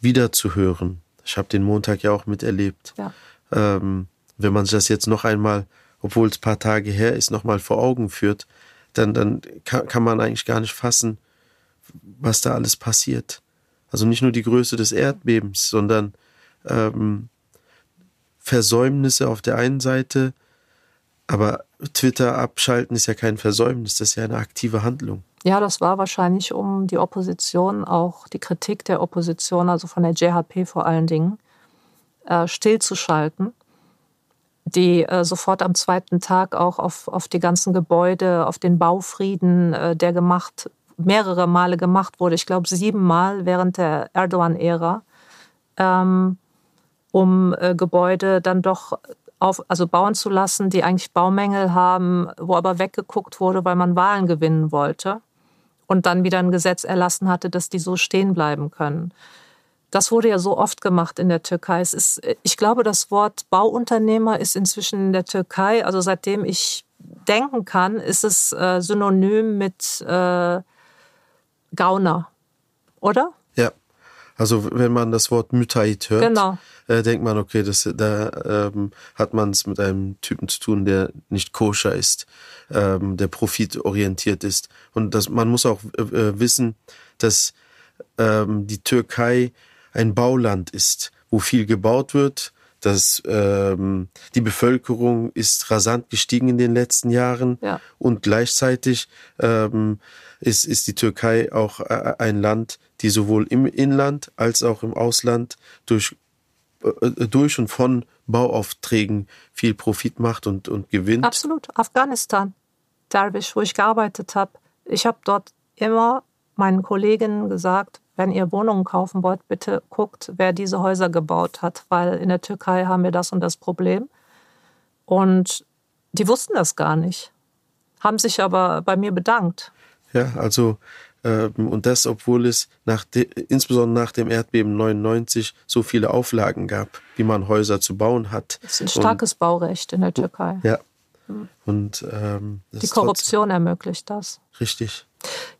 S2: wieder zu hören, ich habe den Montag ja auch miterlebt. Ja. Ähm, wenn man sich das jetzt noch einmal, obwohl es paar Tage her ist, noch mal vor Augen führt, dann, dann kann, kann man eigentlich gar nicht fassen, was da alles passiert. Also nicht nur die Größe des Erdbebens, sondern ähm, Versäumnisse auf der einen Seite, aber Twitter abschalten ist ja kein Versäumnis, das ist ja eine aktive Handlung.
S3: Ja, das war wahrscheinlich, um die Opposition, auch die Kritik der Opposition, also von der JHP vor allen Dingen, äh, stillzuschalten, die äh, sofort am zweiten Tag auch auf, auf die ganzen Gebäude, auf den Baufrieden, äh, der gemacht, mehrere Male gemacht wurde, ich glaube siebenmal während der Erdogan-Ära, ähm, um Gebäude dann doch auf, also bauen zu lassen, die eigentlich Baumängel haben, wo aber weggeguckt wurde, weil man Wahlen gewinnen wollte und dann wieder ein Gesetz erlassen hatte, dass die so stehen bleiben können. Das wurde ja so oft gemacht in der Türkei. Es ist, ich glaube, das Wort Bauunternehmer ist inzwischen in der Türkei, also seitdem ich denken kann, ist es äh, synonym mit äh, Gauner, oder?
S2: Also wenn man das Wort Müteit hört, genau. äh, denkt man, okay, das, da ähm, hat man es mit einem Typen zu tun, der nicht koscher ist, ähm, der profitorientiert ist. Und das, man muss auch äh, äh, wissen, dass ähm, die Türkei ein Bauland ist, wo viel gebaut wird. Dass ähm, die Bevölkerung ist rasant gestiegen in den letzten Jahren ja. und gleichzeitig ähm, ist, ist die Türkei auch äh, ein Land, die sowohl im Inland als auch im Ausland durch, äh, durch und von Bauaufträgen viel Profit macht und, und gewinnt.
S3: Absolut. Afghanistan, Derwisch, wo ich gearbeitet habe. Ich habe dort immer meinen Kolleginnen gesagt, wenn ihr Wohnungen kaufen wollt, bitte guckt, wer diese Häuser gebaut hat, weil in der Türkei haben wir das und das Problem. Und die wussten das gar nicht, haben sich aber bei mir bedankt.
S2: Ja, also und das, obwohl es nach insbesondere nach dem Erdbeben 99 so viele Auflagen gab, wie man Häuser zu bauen hat.
S3: Das ist ein starkes und, Baurecht in der Türkei.
S2: Ja. Und ähm,
S3: die Korruption ermöglicht das.
S2: Richtig.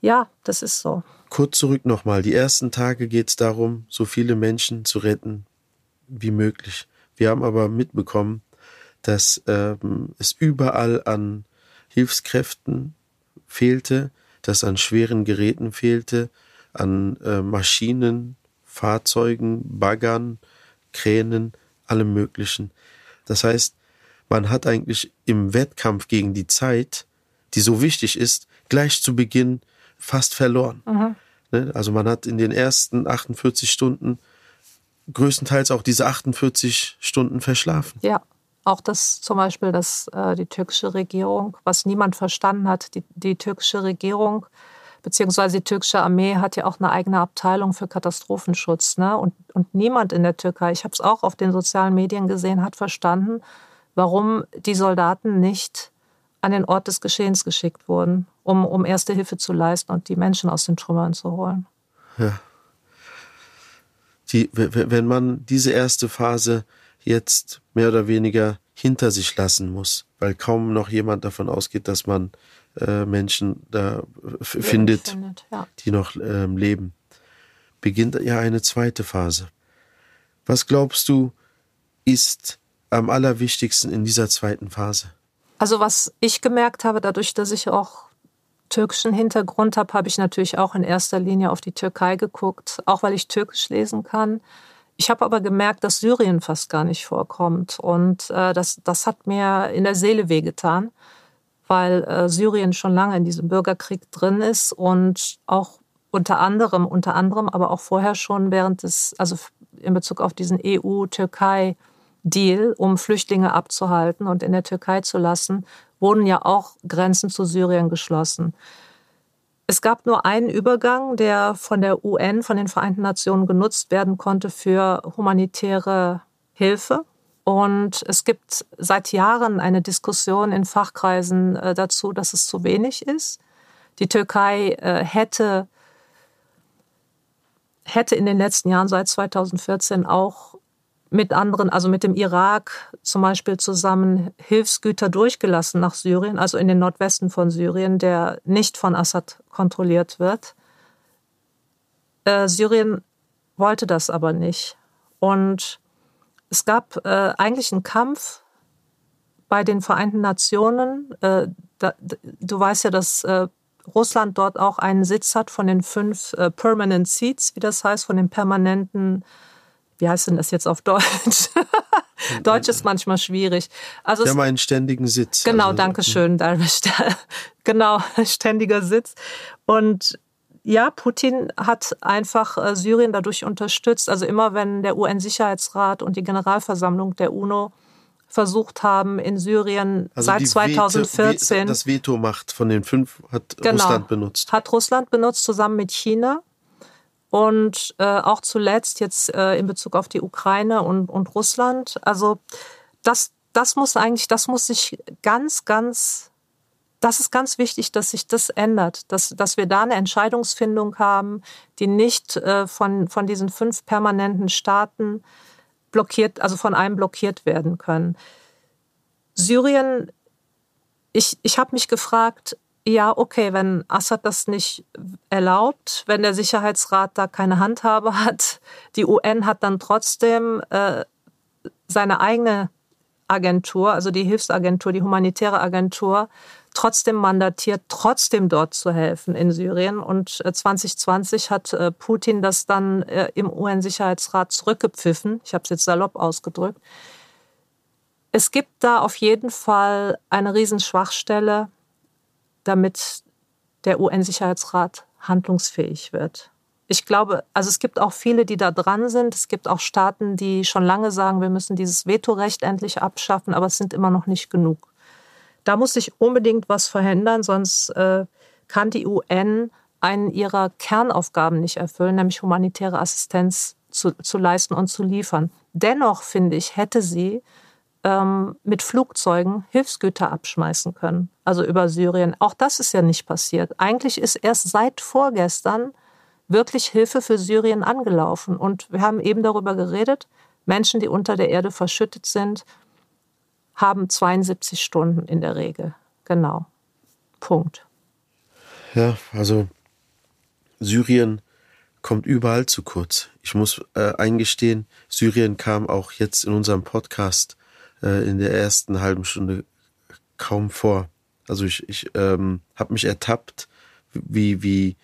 S3: Ja, das ist so.
S2: Kurz zurück nochmal. Die ersten Tage geht es darum, so viele Menschen zu retten wie möglich. Wir haben aber mitbekommen, dass ähm, es überall an Hilfskräften fehlte, dass an schweren Geräten fehlte, an äh, Maschinen, Fahrzeugen, Baggern, Kränen, allem Möglichen. Das heißt, man hat eigentlich im Wettkampf gegen die Zeit, die so wichtig ist, gleich zu Beginn fast verloren. Mhm. Ne? Also man hat in den ersten 48 Stunden größtenteils auch diese 48 Stunden verschlafen.
S3: Ja. Auch das zum Beispiel, dass äh, die türkische Regierung, was niemand verstanden hat, die, die türkische Regierung beziehungsweise die türkische Armee hat ja auch eine eigene Abteilung für Katastrophenschutz. Ne? Und, und niemand in der Türkei, ich habe es auch auf den sozialen Medien gesehen, hat verstanden, warum die Soldaten nicht an den Ort des Geschehens geschickt wurden, um, um erste Hilfe zu leisten und die Menschen aus den Trümmern zu holen.
S2: Ja. Die, wenn man diese erste Phase jetzt mehr oder weniger hinter sich lassen muss, weil kaum noch jemand davon ausgeht, dass man äh, Menschen da findet, findet ja. die noch ähm, leben. Beginnt ja eine zweite Phase. Was glaubst du, ist am allerwichtigsten in dieser zweiten Phase?
S3: Also was ich gemerkt habe, dadurch, dass ich auch türkischen Hintergrund habe, habe ich natürlich auch in erster Linie auf die Türkei geguckt, auch weil ich Türkisch lesen kann. Ich habe aber gemerkt, dass Syrien fast gar nicht vorkommt. Und äh, das, das hat mir in der Seele wehgetan, weil äh, Syrien schon lange in diesem Bürgerkrieg drin ist und auch unter anderem, unter anderem, aber auch vorher schon während des, also in Bezug auf diesen EU-Türkei-Deal, um Flüchtlinge abzuhalten und in der Türkei zu lassen, wurden ja auch Grenzen zu Syrien geschlossen. Es gab nur einen Übergang, der von der UN, von den Vereinten Nationen genutzt werden konnte für humanitäre Hilfe. Und es gibt seit Jahren eine Diskussion in Fachkreisen äh, dazu, dass es zu wenig ist. Die Türkei äh, hätte, hätte in den letzten Jahren seit 2014 auch mit anderen, also mit dem Irak zum Beispiel zusammen Hilfsgüter durchgelassen nach Syrien, also in den Nordwesten von Syrien, der nicht von Assad kontrolliert wird. Äh, Syrien wollte das aber nicht. Und es gab äh, eigentlich einen Kampf bei den Vereinten Nationen. Äh, da, du weißt ja, dass äh, Russland dort auch einen Sitz hat von den fünf äh, Permanent Seats, wie das heißt, von den permanenten wie heißt denn das jetzt auf Deutsch? Deutsch ist manchmal schwierig.
S2: Also Sie haben einen ständigen Sitz.
S3: Genau, also, danke schön, *laughs* genau, *laughs* ständiger Sitz. Und ja, Putin hat einfach äh, Syrien dadurch unterstützt. Also immer wenn der UN-Sicherheitsrat und die Generalversammlung der UNO versucht haben, in Syrien also seit 2014.
S2: Veto, das Veto-Macht von den fünf hat genau, Russland benutzt.
S3: Hat Russland benutzt zusammen mit China. Und äh, auch zuletzt jetzt äh, in Bezug auf die Ukraine und, und Russland. Also das, das muss eigentlich, das muss sich ganz, ganz, das ist ganz wichtig, dass sich das ändert, dass, dass wir da eine Entscheidungsfindung haben, die nicht äh, von, von diesen fünf permanenten Staaten blockiert, also von einem blockiert werden können. Syrien, ich, ich habe mich gefragt, ja, okay, wenn Assad das nicht erlaubt, wenn der Sicherheitsrat da keine Handhabe hat, die UN hat dann trotzdem äh, seine eigene Agentur, also die Hilfsagentur, die humanitäre Agentur, trotzdem mandatiert, trotzdem dort zu helfen in Syrien. Und 2020 äh, hat äh, Putin das dann äh, im UN-Sicherheitsrat zurückgepfiffen. Ich habe es jetzt salopp ausgedrückt. Es gibt da auf jeden Fall eine Riesenschwachstelle damit der UN-Sicherheitsrat handlungsfähig wird. Ich glaube, also es gibt auch viele, die da dran sind. Es gibt auch Staaten, die schon lange sagen, wir müssen dieses Vetorecht endlich abschaffen, aber es sind immer noch nicht genug. Da muss sich unbedingt was verhindern, sonst äh, kann die UN einen ihrer Kernaufgaben nicht erfüllen, nämlich humanitäre Assistenz zu, zu leisten und zu liefern. Dennoch, finde ich, hätte sie ähm, mit Flugzeugen Hilfsgüter abschmeißen können, also über Syrien. Auch das ist ja nicht passiert. Eigentlich ist erst seit vorgestern wirklich Hilfe für Syrien angelaufen. Und wir haben eben darüber geredet, Menschen, die unter der Erde verschüttet sind, haben 72 Stunden in der Regel. Genau. Punkt.
S2: Ja, also Syrien kommt überall zu kurz. Ich muss äh, eingestehen, Syrien kam auch jetzt in unserem Podcast äh, in der ersten halben Stunde kaum vor. Also ich, ich ähm, habe mich ertappt, wie, wie,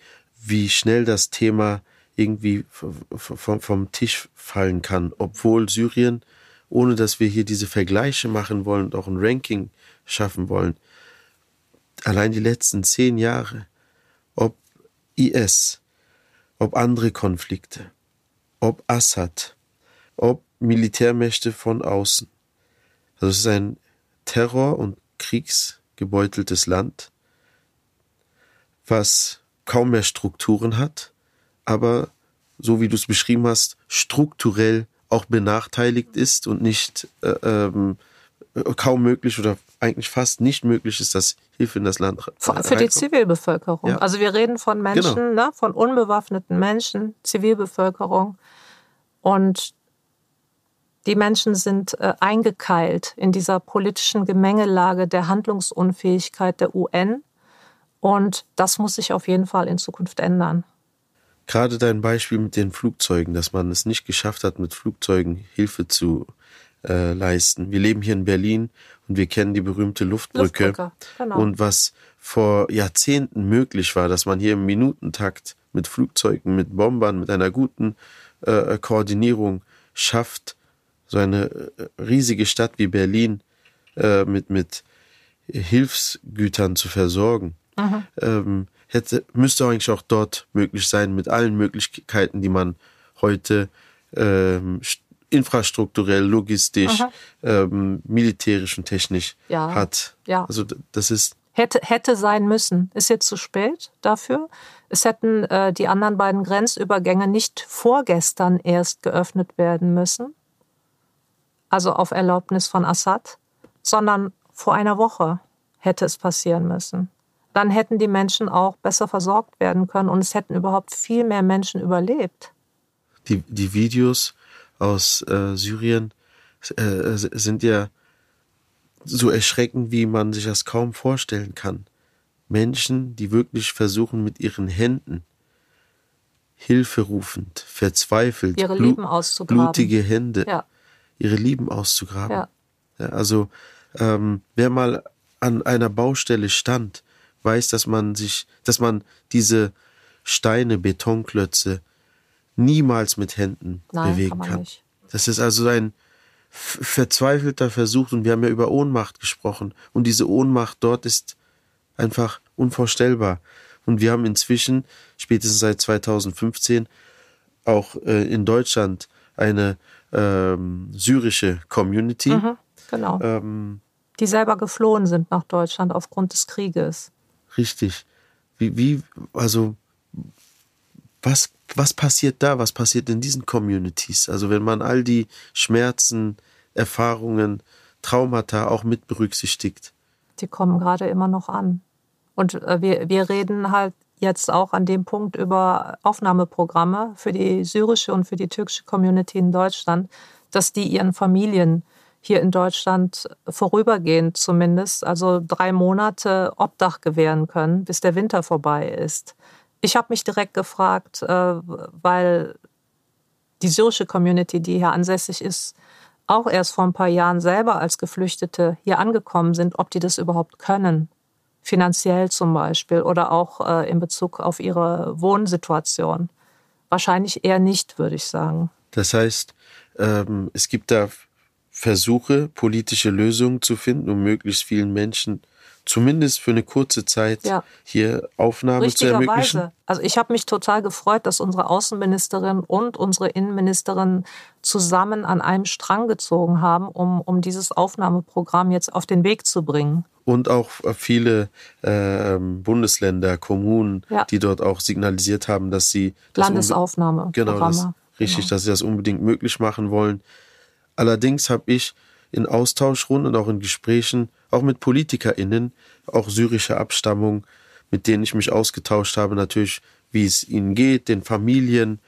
S2: wie schnell das Thema irgendwie vom, vom Tisch fallen kann, obwohl Syrien, ohne dass wir hier diese Vergleiche machen wollen und auch ein Ranking schaffen wollen, allein die letzten zehn Jahre, ob IS, ob andere Konflikte, ob Assad, ob Militärmächte von außen, also es ist ein Terror- und Kriegsgebeuteltes Land, was kaum mehr Strukturen hat, aber so wie du es beschrieben hast, strukturell auch benachteiligt ist und nicht äh, ähm, kaum möglich oder eigentlich fast nicht möglich ist, dass Hilfe in das Land
S3: Für, für die Zivilbevölkerung. Ja. Also wir reden von Menschen, genau. ne, von unbewaffneten Menschen, Zivilbevölkerung. Und die Menschen sind äh, eingekeilt in dieser politischen Gemengelage der Handlungsunfähigkeit der UN. Und das muss sich auf jeden Fall in Zukunft ändern.
S2: Gerade dein Beispiel mit den Flugzeugen, dass man es nicht geschafft hat, mit Flugzeugen Hilfe zu äh, leisten. Wir leben hier in Berlin und wir kennen die berühmte Luftbrücke.
S3: Luftbrücke, genau.
S2: Und was vor Jahrzehnten möglich war, dass man hier im Minutentakt mit Flugzeugen, mit Bombern, mit einer guten äh, Koordinierung schafft, so eine äh, riesige Stadt wie Berlin äh, mit, mit Hilfsgütern zu versorgen. Ähm, hätte, müsste eigentlich auch dort möglich sein, mit allen Möglichkeiten, die man heute ähm, st- infrastrukturell, logistisch, ähm, militärisch und technisch
S3: Ja.
S2: hat.
S3: Ja.
S2: Also das ist
S3: Hätte, hätte sein müssen. Ist jetzt zu spät dafür. Es hätten äh, die anderen beiden Grenzübergänge nicht vorgestern erst geöffnet werden müssen, also auf Erlaubnis von Assad, sondern vor einer Woche hätte es passieren müssen. Dann hätten die Menschen auch besser versorgt werden können und es hätten überhaupt viel mehr Menschen überlebt.
S2: die, die Videos aus äh, Syrien äh, sind ja so erschreckend, wie man sich das kaum vorstellen kann. Menschen, die wirklich versuchen, mit ihren Händen hilferufend, verzweifelt,
S3: Ihre Lieben auszugraben.
S2: blutige Hände,
S3: Ja.
S2: Ihre Lieben auszugraben.
S3: Ja.
S2: Ja, also ähm, wer mal an einer Baustelle stand, weiß, dass man sich, dass man diese Steine, Betonklötze niemals mit Händen
S3: Nein,
S2: bewegen
S3: kann
S2: kann. Das ist also ein verzweifelter Versuch und wir haben ja über Ohnmacht gesprochen und diese Ohnmacht dort ist einfach unvorstellbar. Und wir haben inzwischen, spätestens seit 2015, auch äh, in Deutschland eine ähm, syrische Community.
S3: Mhm, genau.
S2: Ähm,
S3: Die selber geflohen sind nach Deutschland aufgrund des Krieges.
S2: richtig. Wie, wie, also, was, was passiert da? Was passiert in diesen Communities? Also, wenn man all die Schmerzen, Erfahrungen, Traumata auch mit berücksichtigt.
S3: die kommen gerade immer noch an. Und äh, wir, wir reden halt jetzt auch an dem Punkt über Aufnahmeprogramme für die syrische und für die türkische Community in Deutschland, dass die ihren Familien hier in Deutschland vorübergehend zumindest, also drei Monate Obdach gewähren können, bis der Winter vorbei ist. Ich habe mich direkt gefragt, äh, weil die syrische Community, die hier ansässig ist, auch erst vor ein paar Jahren selber als Geflüchtete hier angekommen sind, ob die das überhaupt können. Finanziell zum Beispiel oder auch äh, in Bezug auf ihre Wohnsituation. Wahrscheinlich eher nicht, würde ich sagen.
S2: Das heißt, ähm, es gibt da Versuche, politische Lösungen zu finden, um möglichst vielen Menschen zumindest für eine kurze Zeit
S3: Ja.
S2: hier Aufnahme zu ermöglichen.
S3: Richtigerweise. Also ich habe mich total gefreut, dass unsere Außenministerin und unsere Innenministerin zusammen an einem Strang gezogen haben, um, um dieses Aufnahmeprogramm jetzt auf den Weg zu bringen.
S2: Und auch viele ähm, Bundesländer, Kommunen,
S3: Ja.
S2: die dort auch signalisiert haben, dass sie das
S3: Landesaufnahmeprogramme.
S2: Genau, das, richtig, dass sie das unbedingt möglich machen wollen. Allerdings habe ich in Austauschrunden und auch in Gesprächen, auch mit PolitikerInnen, auch syrischer Abstammung, mit denen ich mich ausgetauscht habe, natürlich, wie es ihnen geht, den Familien,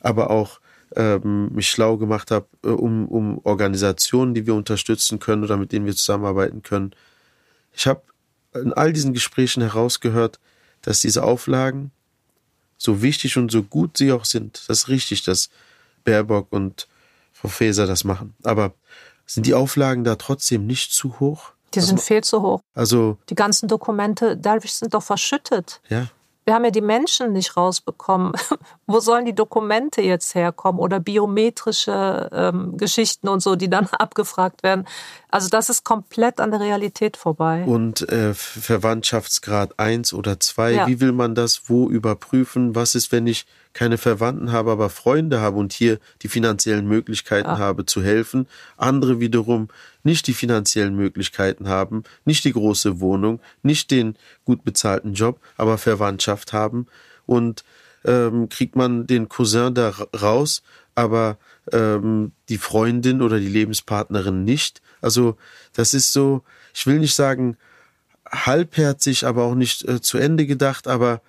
S2: aber auch ähm, mich schlau gemacht habe, äh, um, um Organisationen, die wir unterstützen können oder mit denen wir zusammenarbeiten können. Ich habe in all diesen Gesprächen herausgehört, dass diese Auflagen, so wichtig und so gut sie auch sind, das ist richtig, dass Baerbock und Frau Faeser das machen. Aber sind die Auflagen da trotzdem nicht zu hoch?
S3: Die sind viel zu hoch.
S2: Also,
S3: Die ganzen Dokumente, dadurch sind doch verschüttet.
S2: ja,
S3: Wir haben ja die Menschen nicht rausbekommen. *laughs* Wo sollen die Dokumente jetzt herkommen oder biometrische ähm, Geschichten und so, die dann *laughs* abgefragt werden? Also das ist komplett an der Realität vorbei.
S2: und äh, Verwandtschaftsgrad 1 oder 2,
S3: Ja.
S2: wie will man das wo überprüfen? Was ist, wenn ich keine Verwandten habe, aber Freunde habe und hier die finanziellen Möglichkeiten habe zu helfen? Andere wiederum nicht die finanziellen Möglichkeiten haben, nicht die große Wohnung, nicht den gut bezahlten Job, aber Verwandtschaft haben und ähm, kriegt man den Cousin da ra- raus, aber ähm, die Freundin oder die Lebenspartnerin nicht. Also das ist so, ich will nicht sagen halbherzig, aber auch nicht äh, zu Ende gedacht, aber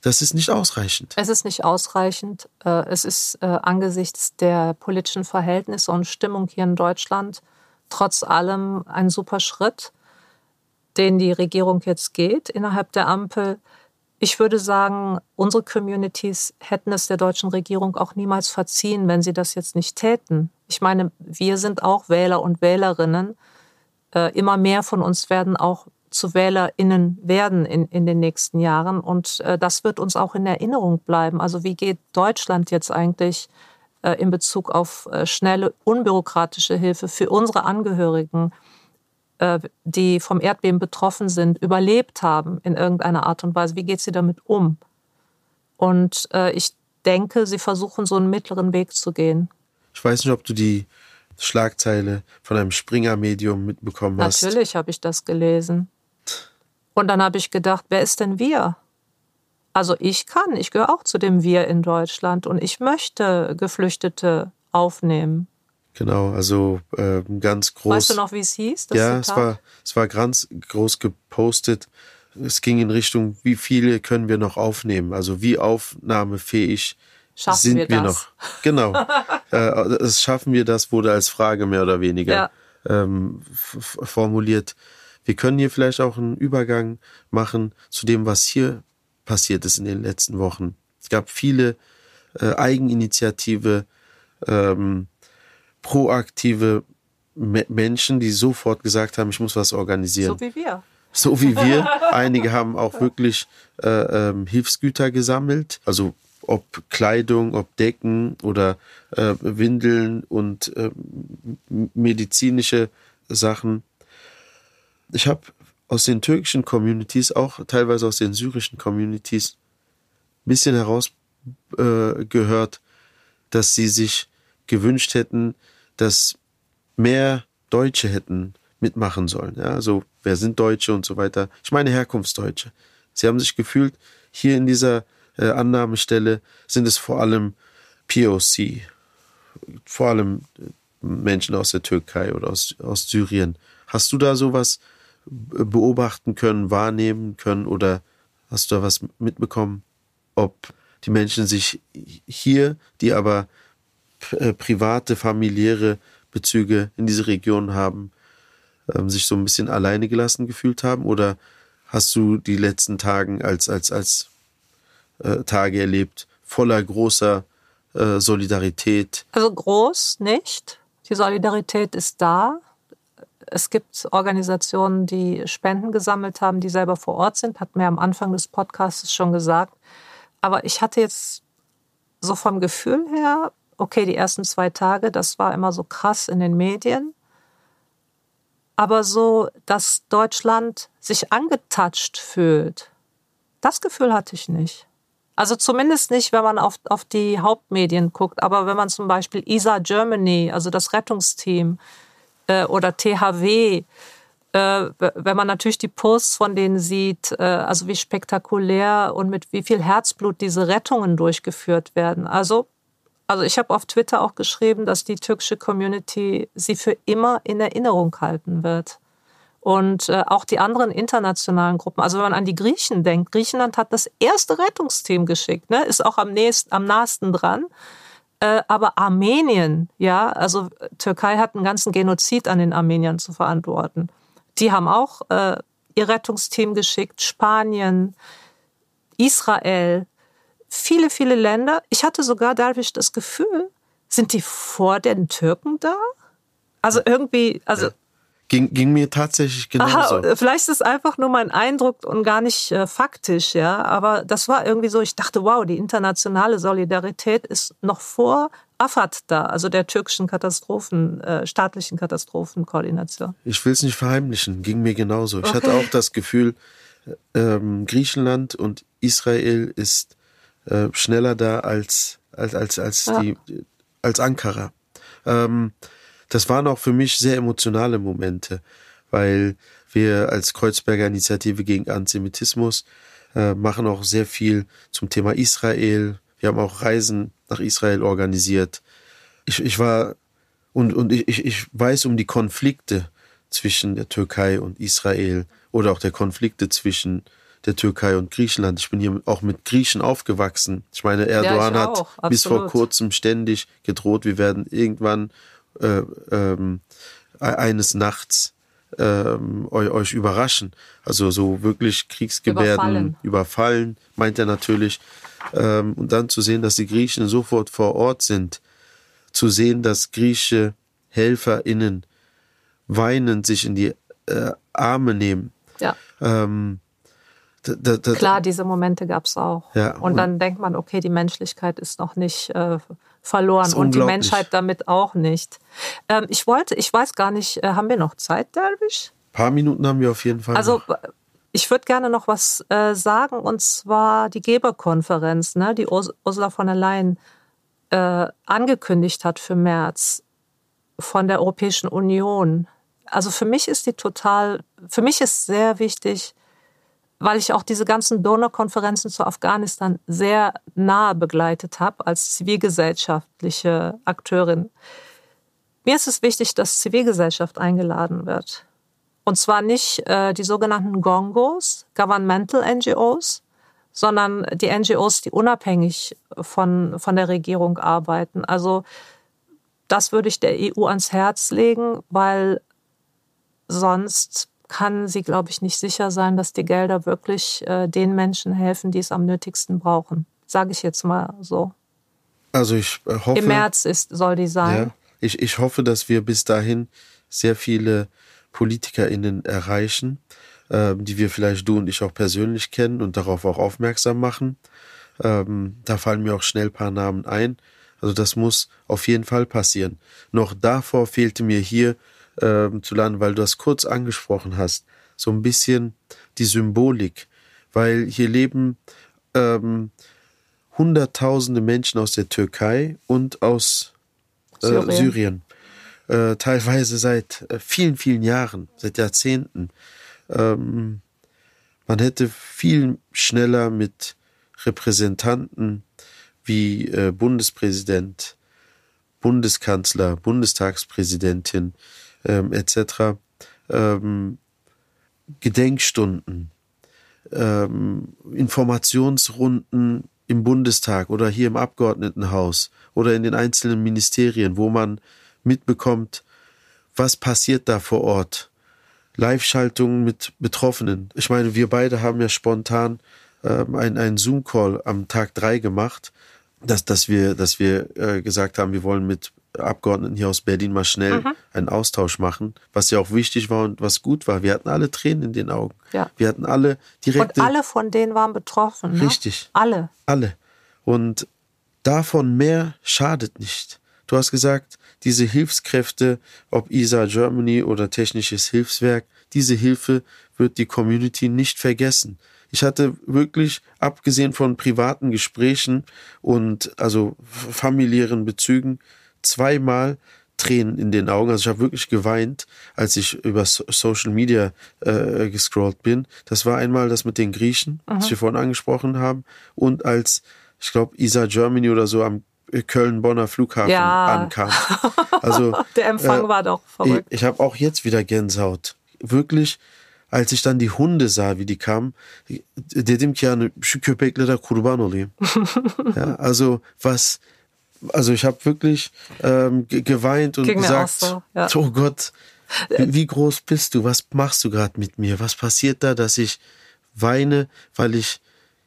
S2: das ist nicht ausreichend.
S3: Es ist nicht ausreichend. Äh, Es ist äh, angesichts der politischen Verhältnisse und Stimmung hier in Deutschland trotz allem ein super Schritt, den die Regierung jetzt geht innerhalb der Ampel. Ich würde sagen, unsere Communities hätten es der deutschen Regierung auch niemals verziehen, wenn sie das jetzt nicht täten. Ich meine, wir sind auch Wähler und Wählerinnen. Äh, immer mehr von uns werden auch zu WählerInnen werden in, in den nächsten Jahren. Und äh, das wird uns auch in Erinnerung bleiben. Also wie geht Deutschland jetzt eigentlich äh, in Bezug auf äh, schnelle, unbürokratische Hilfe für unsere Angehörigen, äh, die vom Erdbeben betroffen sind, überlebt haben in irgendeiner Art und Weise? Wie geht sie damit um? Und äh, ich denke, sie versuchen so einen mittleren Weg zu gehen.
S2: Ich weiß nicht, ob du die Schlagzeile von einem Springer-Medium mitbekommen hast.
S3: Natürlich habe ich das gelesen. Und dann habe ich gedacht, wer ist denn wir? Also ich kann, ich gehöre auch zu dem Wir in Deutschland und ich möchte Geflüchtete aufnehmen.
S2: Genau, also äh, ganz groß.
S3: Weißt du noch, wie es hieß?
S2: ja, es war, es war ganz groß gepostet. Es ging in Richtung, wie viele können wir noch aufnehmen? Also wie aufnahmefähig
S3: Schaffen
S2: sind
S3: wir
S2: wir,
S3: das?
S2: noch? Genau. *laughs* äh, es schaffen wir das, wurde als Frage mehr oder weniger
S3: Ja.
S2: ähm, formuliert. Wir können hier vielleicht auch einen Übergang machen zu dem, was hier passiert ist in den letzten Wochen. Es gab viele äh, Eigeninitiative, ähm, proaktive Me Menschen, die sofort gesagt haben, ich muss was organisieren
S3: So wie wir.
S2: so wie wir. Einige haben auch wirklich äh, ähm, Hilfsgüter gesammelt, also ob Kleidung, ob Decken oder äh, Windeln und äh, medizinische Sachen. Ich habe aus den türkischen Communities, auch teilweise aus den syrischen Communities, ein bisschen herausgehört, äh, dass sie sich gewünscht hätten, dass mehr Deutsche hätten mitmachen sollen. Ja, also wer sind Deutsche und so weiter. Ich meine Herkunftsdeutsche. Sie haben sich gefühlt, hier in dieser äh, Annahmestelle sind es vor allem POC, vor allem äh, Menschen aus der Türkei oder aus, aus Syrien. Hast du da sowas äh, beobachten können, wahrnehmen können oder hast du da was mitbekommen, ob die Menschen sich hier, die aber äh, private, familiäre Bezüge in diese Region haben, ähm, sich so ein bisschen alleine gelassen gefühlt haben? Oder hast du die letzten Tagen als, als, als äh, Tage erlebt, voller großer äh, Solidarität?
S3: Also groß nicht. Die Solidarität ist da. Es gibt Organisationen, die Spenden gesammelt haben, die selber vor Ort sind, hat mir am Anfang des Podcasts schon gesagt. Aber ich hatte jetzt so vom Gefühl her, okay, die ersten zwei Tage, das war immer so krass in den Medien. Aber so, dass Deutschland sich angetatscht fühlt, das Gefühl hatte ich nicht. Also zumindest nicht, wenn man auf, auf die Hauptmedien guckt, aber wenn man zum Beispiel ISA Germany, also das Rettungsteam, äh, oder THW, äh, wenn man natürlich die Posts von denen sieht, äh, also wie spektakulär und mit wie viel Herzblut diese Rettungen durchgeführt werden. Also, also ich habe auf Twitter auch geschrieben, dass die türkische Community sie für immer in Erinnerung halten wird. Und äh, auch die anderen internationalen Gruppen. Also wenn man an die Griechen denkt, Griechenland hat das erste Rettungsteam geschickt, ne? ist auch am, nächsten, am nahesten dran. Äh, aber Armenien, ja, also Türkei hat einen ganzen Genozid an den Armeniern zu verantworten. Die haben auch äh, ihr Rettungsteam geschickt, Spanien, Israel, viele, viele Länder. Ich hatte sogar dadurch das Gefühl, sind die vor den Türken da? Also irgendwie, also
S2: Ging, ging mir tatsächlich genauso.
S3: Aha, vielleicht ist es einfach nur mein Eindruck und gar nicht äh, faktisch, ja. Aber das war irgendwie so, ich dachte, wow, die internationale Solidarität ist noch vor AFAD da, also der türkischen Katastrophen, äh, staatlichen Katastrophenkoordination.
S2: Ich will es nicht verheimlichen, ging mir genauso. Ich hatte
S3: Okay.
S2: auch das Gefühl, ähm, Griechenland und Israel ist äh, schneller da als, als, als, als,
S3: Ja.
S2: die, als Ankara. Ähm, das waren auch für mich sehr emotionale Momente, weil wir als Kreuzberger Initiative gegen Antisemitismus äh, machen auch sehr viel zum Thema Israel. Wir haben auch Reisen nach Israel organisiert. Ich, ich war und, und ich, ich- ich weiß um die Konflikte zwischen der Türkei und Israel oder auch der Konflikte zwischen der Türkei und Griechenland. Ich bin hier auch mit Griechen aufgewachsen. Ich meine, Erdogan
S3: ich
S2: hat
S3: auch,
S2: bis vor kurzem ständig gedroht, wir werden irgendwann äh, ähm, e- eines Nachts ähm, eu, euch überraschen. Also so wirklich Kriegsgebärden
S3: Überfallen.
S2: überfallen, meint er natürlich. Ähm, und dann zu sehen, dass die Griechen sofort vor Ort sind, zu sehen, dass griechische HelferInnen weinend sich in die äh, Arme nehmen.
S3: Ja.
S2: Ähm,
S3: da, da, Klar, diese Momente gab es auch.
S2: Ja,
S3: und, und, dann denkt man, okay, die Menschlichkeit ist noch nicht äh, verloren und die Menschheit damit auch nicht. Ähm, ich wollte, ich weiß gar nicht, äh, haben wir noch Zeit, Derwisch?
S2: Ein paar Minuten haben wir auf jeden Fall.
S3: Also noch. ich würde gerne noch was äh, sagen und zwar die Geberkonferenz, ne, die Urs Ursula von der Leyen äh, angekündigt hat für März von der Europäischen Union. Also für mich ist die total, für mich ist sehr wichtig, weil ich auch diese ganzen Donorkonferenzen zu Afghanistan sehr nahe begleitet habe als zivilgesellschaftliche Akteurin. Mir ist es wichtig, dass Zivilgesellschaft eingeladen wird. Und zwar nicht äh, die sogenannten Gongos, Governmental NGOs, sondern die NGOs, die unabhängig von, von der Regierung arbeiten. Also das würde ich der EU ans Herz legen, weil sonst kann sie, glaube ich, nicht sicher sein, dass die Gelder wirklich äh, den Menschen helfen, die es am nötigsten brauchen. Sage ich jetzt mal so.
S2: Also ich äh, hoffe.
S3: Im März ist, soll die sein. Ja,
S2: ich, ich hoffe, dass wir bis dahin sehr viele PolitikerInnen erreichen, äh, die wir vielleicht du und ich auch persönlich kennen und darauf auch aufmerksam machen. Ähm, da fallen mir auch schnell ein paar Namen ein. Also das muss auf jeden Fall passieren. Noch davor fehlte mir hier ähm, zu landen, weil du das kurz angesprochen hast, so ein bisschen die Symbolik, weil hier leben ähm, Hunderttausende Menschen aus der Türkei und aus äh, Syrien, Syrien. Äh, teilweise seit äh, vielen, vielen Jahren, seit Jahrzehnten. Ähm, man hätte viel schneller mit Repräsentanten wie äh, Bundespräsident, Bundeskanzler, Bundestagspräsidentin ähm, etc. Ähm, Gedenkstunden, ähm, Informationsrunden im Bundestag oder hier im Abgeordnetenhaus oder in den einzelnen Ministerien, wo man mitbekommt, was passiert da vor Ort. Live-Schaltungen mit Betroffenen. Ich meine, wir beide haben ja spontan ähm, einen, einen Zoom-Call am Tag drei gemacht, dass, dass wir, dass wir äh, gesagt haben, wir wollen mit Abgeordneten hier aus Berlin mal schnell mhm. einen Austausch machen, was ja auch wichtig war und was gut war. Wir hatten alle Tränen in den Augen. Ja. Wir hatten alle direkt.
S3: Und alle von denen waren betroffen. Ne?
S2: Richtig.
S3: Alle.
S2: Alle. Und davon mehr schadet nicht. Du hast gesagt, diese Hilfskräfte, ob ISA Germany oder Technisches Hilfswerk, diese Hilfe wird die Community nicht vergessen. Ich hatte wirklich, abgesehen von privaten Gesprächen und also familiären Bezügen, zweimal Tränen in den Augen. Also ich habe wirklich geweint, als ich über Social Media äh, gescrollt bin. Das war einmal das mit den Griechen, Aha. das wir vorhin angesprochen haben, und als ich glaube ISA Germany oder so am Köln-Bonner Flughafen ja. ankam. *laughs*
S3: Also der Empfang äh, war doch verrückt.
S2: Ich, ich habe auch jetzt wieder Gänsehaut. Wirklich, als ich dann die Hunde sah, wie die kamen, dedim ki yani şu köpeklere kurban olayım. *laughs* ja, also was also ich habe wirklich ähm, geweint und Ging gesagt, so, ja. oh Gott, wie, wie groß bist du? Was machst du gerade mit mir? Was passiert da, dass ich weine, weil ich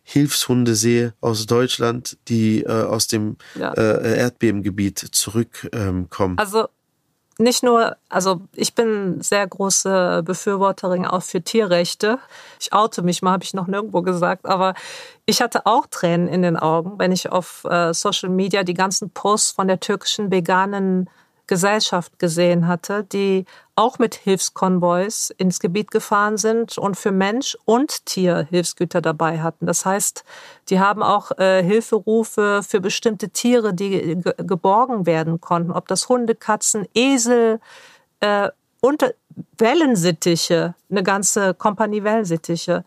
S2: Hilfshunde sehe aus Deutschland, die äh, aus dem ja. äh, Erdbebengebiet zurückkommen. Ähm,
S3: also nicht nur, also ich bin sehr große Befürworterin auch für Tierrechte. Ich oute mich mal, habe ich noch nirgendwo gesagt, aber ich hatte auch Tränen in den Augen, wenn ich auf äh, Social Media die ganzen Posts von der türkischen veganen Gesellschaft gesehen hatte, die auch mit Hilfskonvois ins Gebiet gefahren sind und für Mensch und Tier Hilfsgüter dabei hatten. Das heißt, die haben auch äh, Hilferufe für bestimmte Tiere, die ge geborgen werden konnten, ob das Hunde, Katzen, Esel äh, und Wellensittiche, eine ganze Kompanie Wellensittiche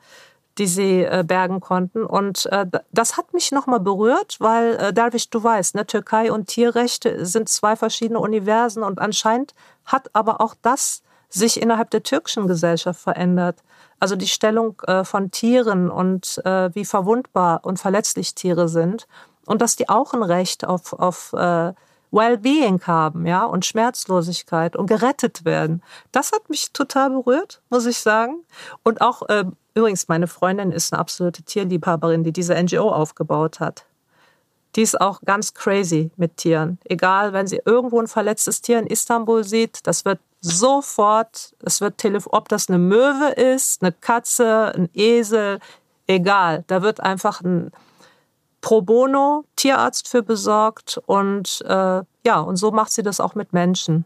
S3: die sie äh, bergen konnten. Und äh, das hat mich nochmal berührt, weil, äh, Darwish, du weißt, ne, Türkei und Tierrechte sind zwei verschiedene Universen und anscheinend hat aber auch das sich innerhalb der türkischen Gesellschaft verändert. Also die Stellung äh, von Tieren und äh, wie verwundbar und verletzlich Tiere sind und dass die auch ein Recht auf, auf äh, Wellbeing haben, ja, und Schmerzlosigkeit und gerettet werden. Das hat mich total berührt, muss ich sagen. Und auch äh, Übrigens, meine Freundin ist eine absolute Tierliebhaberin, die diese NGO aufgebaut hat. die ist auch ganz crazy mit Tieren. Egal, wenn sie irgendwo ein verletztes Tier in Istanbul sieht, das wird sofort, es wird ob das eine Möwe ist, eine Katze, ein Esel, egal. Da wird einfach ein Pro Bono Tierarzt für besorgt und äh, ja, und so macht sie das auch mit Menschen.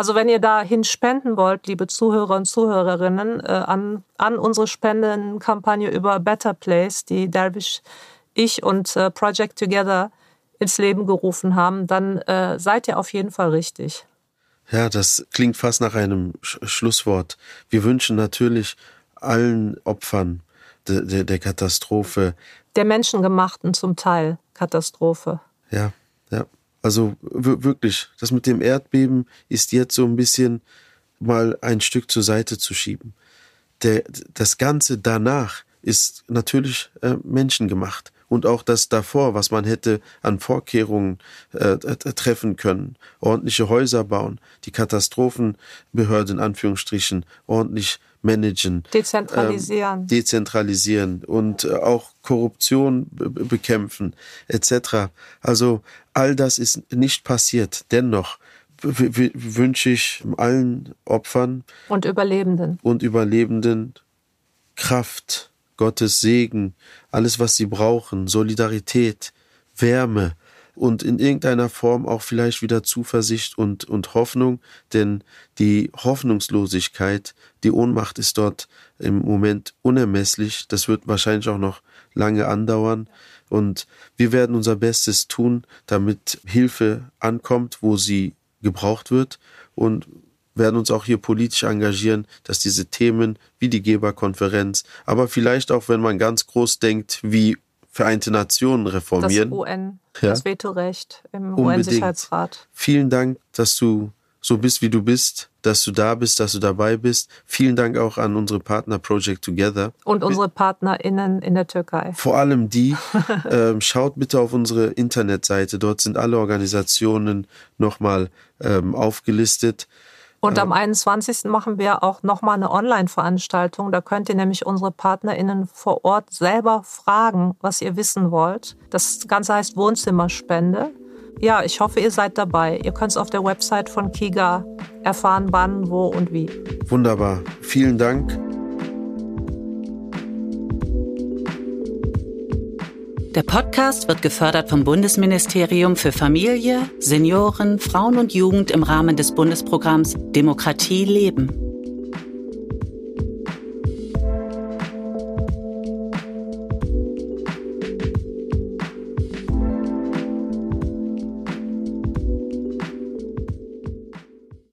S3: Also wenn ihr dahin spenden wollt, liebe Zuhörer und Zuhörerinnen, äh, an, an unsere Spendenkampagne über Better Place, die Dervish, ich und äh, Project Together ins Leben gerufen haben, dann äh, seid ihr auf jeden Fall richtig.
S2: Ja, das klingt fast nach einem Sch Schlusswort. Wir wünschen natürlich allen Opfern de, de, der Katastrophe.
S3: Der menschengemachten zum Teil Katastrophe.
S2: Ja, ja. Also wirklich, das mit dem Erdbeben ist jetzt so ein bisschen mal ein Stück zur Seite zu schieben. Der, das Ganze danach ist natürlich äh, menschengemacht und auch das davor, was man hätte an Vorkehrungen äh, treffen können. Ordentliche Häuser bauen, die Katastrophenbehörde in Anführungsstrichen ordentlich managen.
S3: Dezentralisieren.
S2: Ähm, dezentralisieren und äh, auch Korruption bekämpfen etc. Also all das ist nicht passiert. Dennoch wünsche ich allen Opfern
S3: und Überlebenden
S2: und Überlebenden Kraft, Gottes Segen, alles, was sie brauchen, Solidarität, Wärme und in irgendeiner Form auch vielleicht wieder Zuversicht und, und Hoffnung, denn die Hoffnungslosigkeit, die Ohnmacht ist dort im Moment unermesslich. Das wird wahrscheinlich auch noch lange andauern. Und wir werden unser Bestes tun, damit Hilfe ankommt, wo sie gebraucht wird. Und werden uns auch hier politisch engagieren, dass diese Themen wie die Geberkonferenz, aber vielleicht auch, wenn man ganz groß denkt, wie Vereinte Nationen reformieren.
S3: Das UN, ja? das Vetorecht im UN-Sicherheitsrat.
S2: Vielen Dank, dass du so bist, wie du bist, dass du da bist, dass du dabei bist. Vielen Dank auch an unsere Partner Project Together.
S3: Und unsere PartnerInnen in der Türkei.
S2: Vor allem die. *laughs* ähm, schaut bitte auf unsere Internetseite. Dort sind alle Organisationen nochmal ähm, aufgelistet.
S3: Und am 21. machen wir auch nochmal eine Online-Veranstaltung. Da könnt ihr nämlich unsere PartnerInnen vor Ort selber fragen, was ihr wissen wollt. Das Ganze heißt Wohnzimmerspende. Ja, ich hoffe, ihr seid dabei. Ihr könnt es auf der Website von Kiga erfahren, wann, wo und wie.
S2: Wunderbar. Vielen Dank.
S1: Der Podcast wird gefördert vom Bundesministerium für Familie, Senioren, Frauen und Jugend im Rahmen des Bundesprogramms Demokratie leben.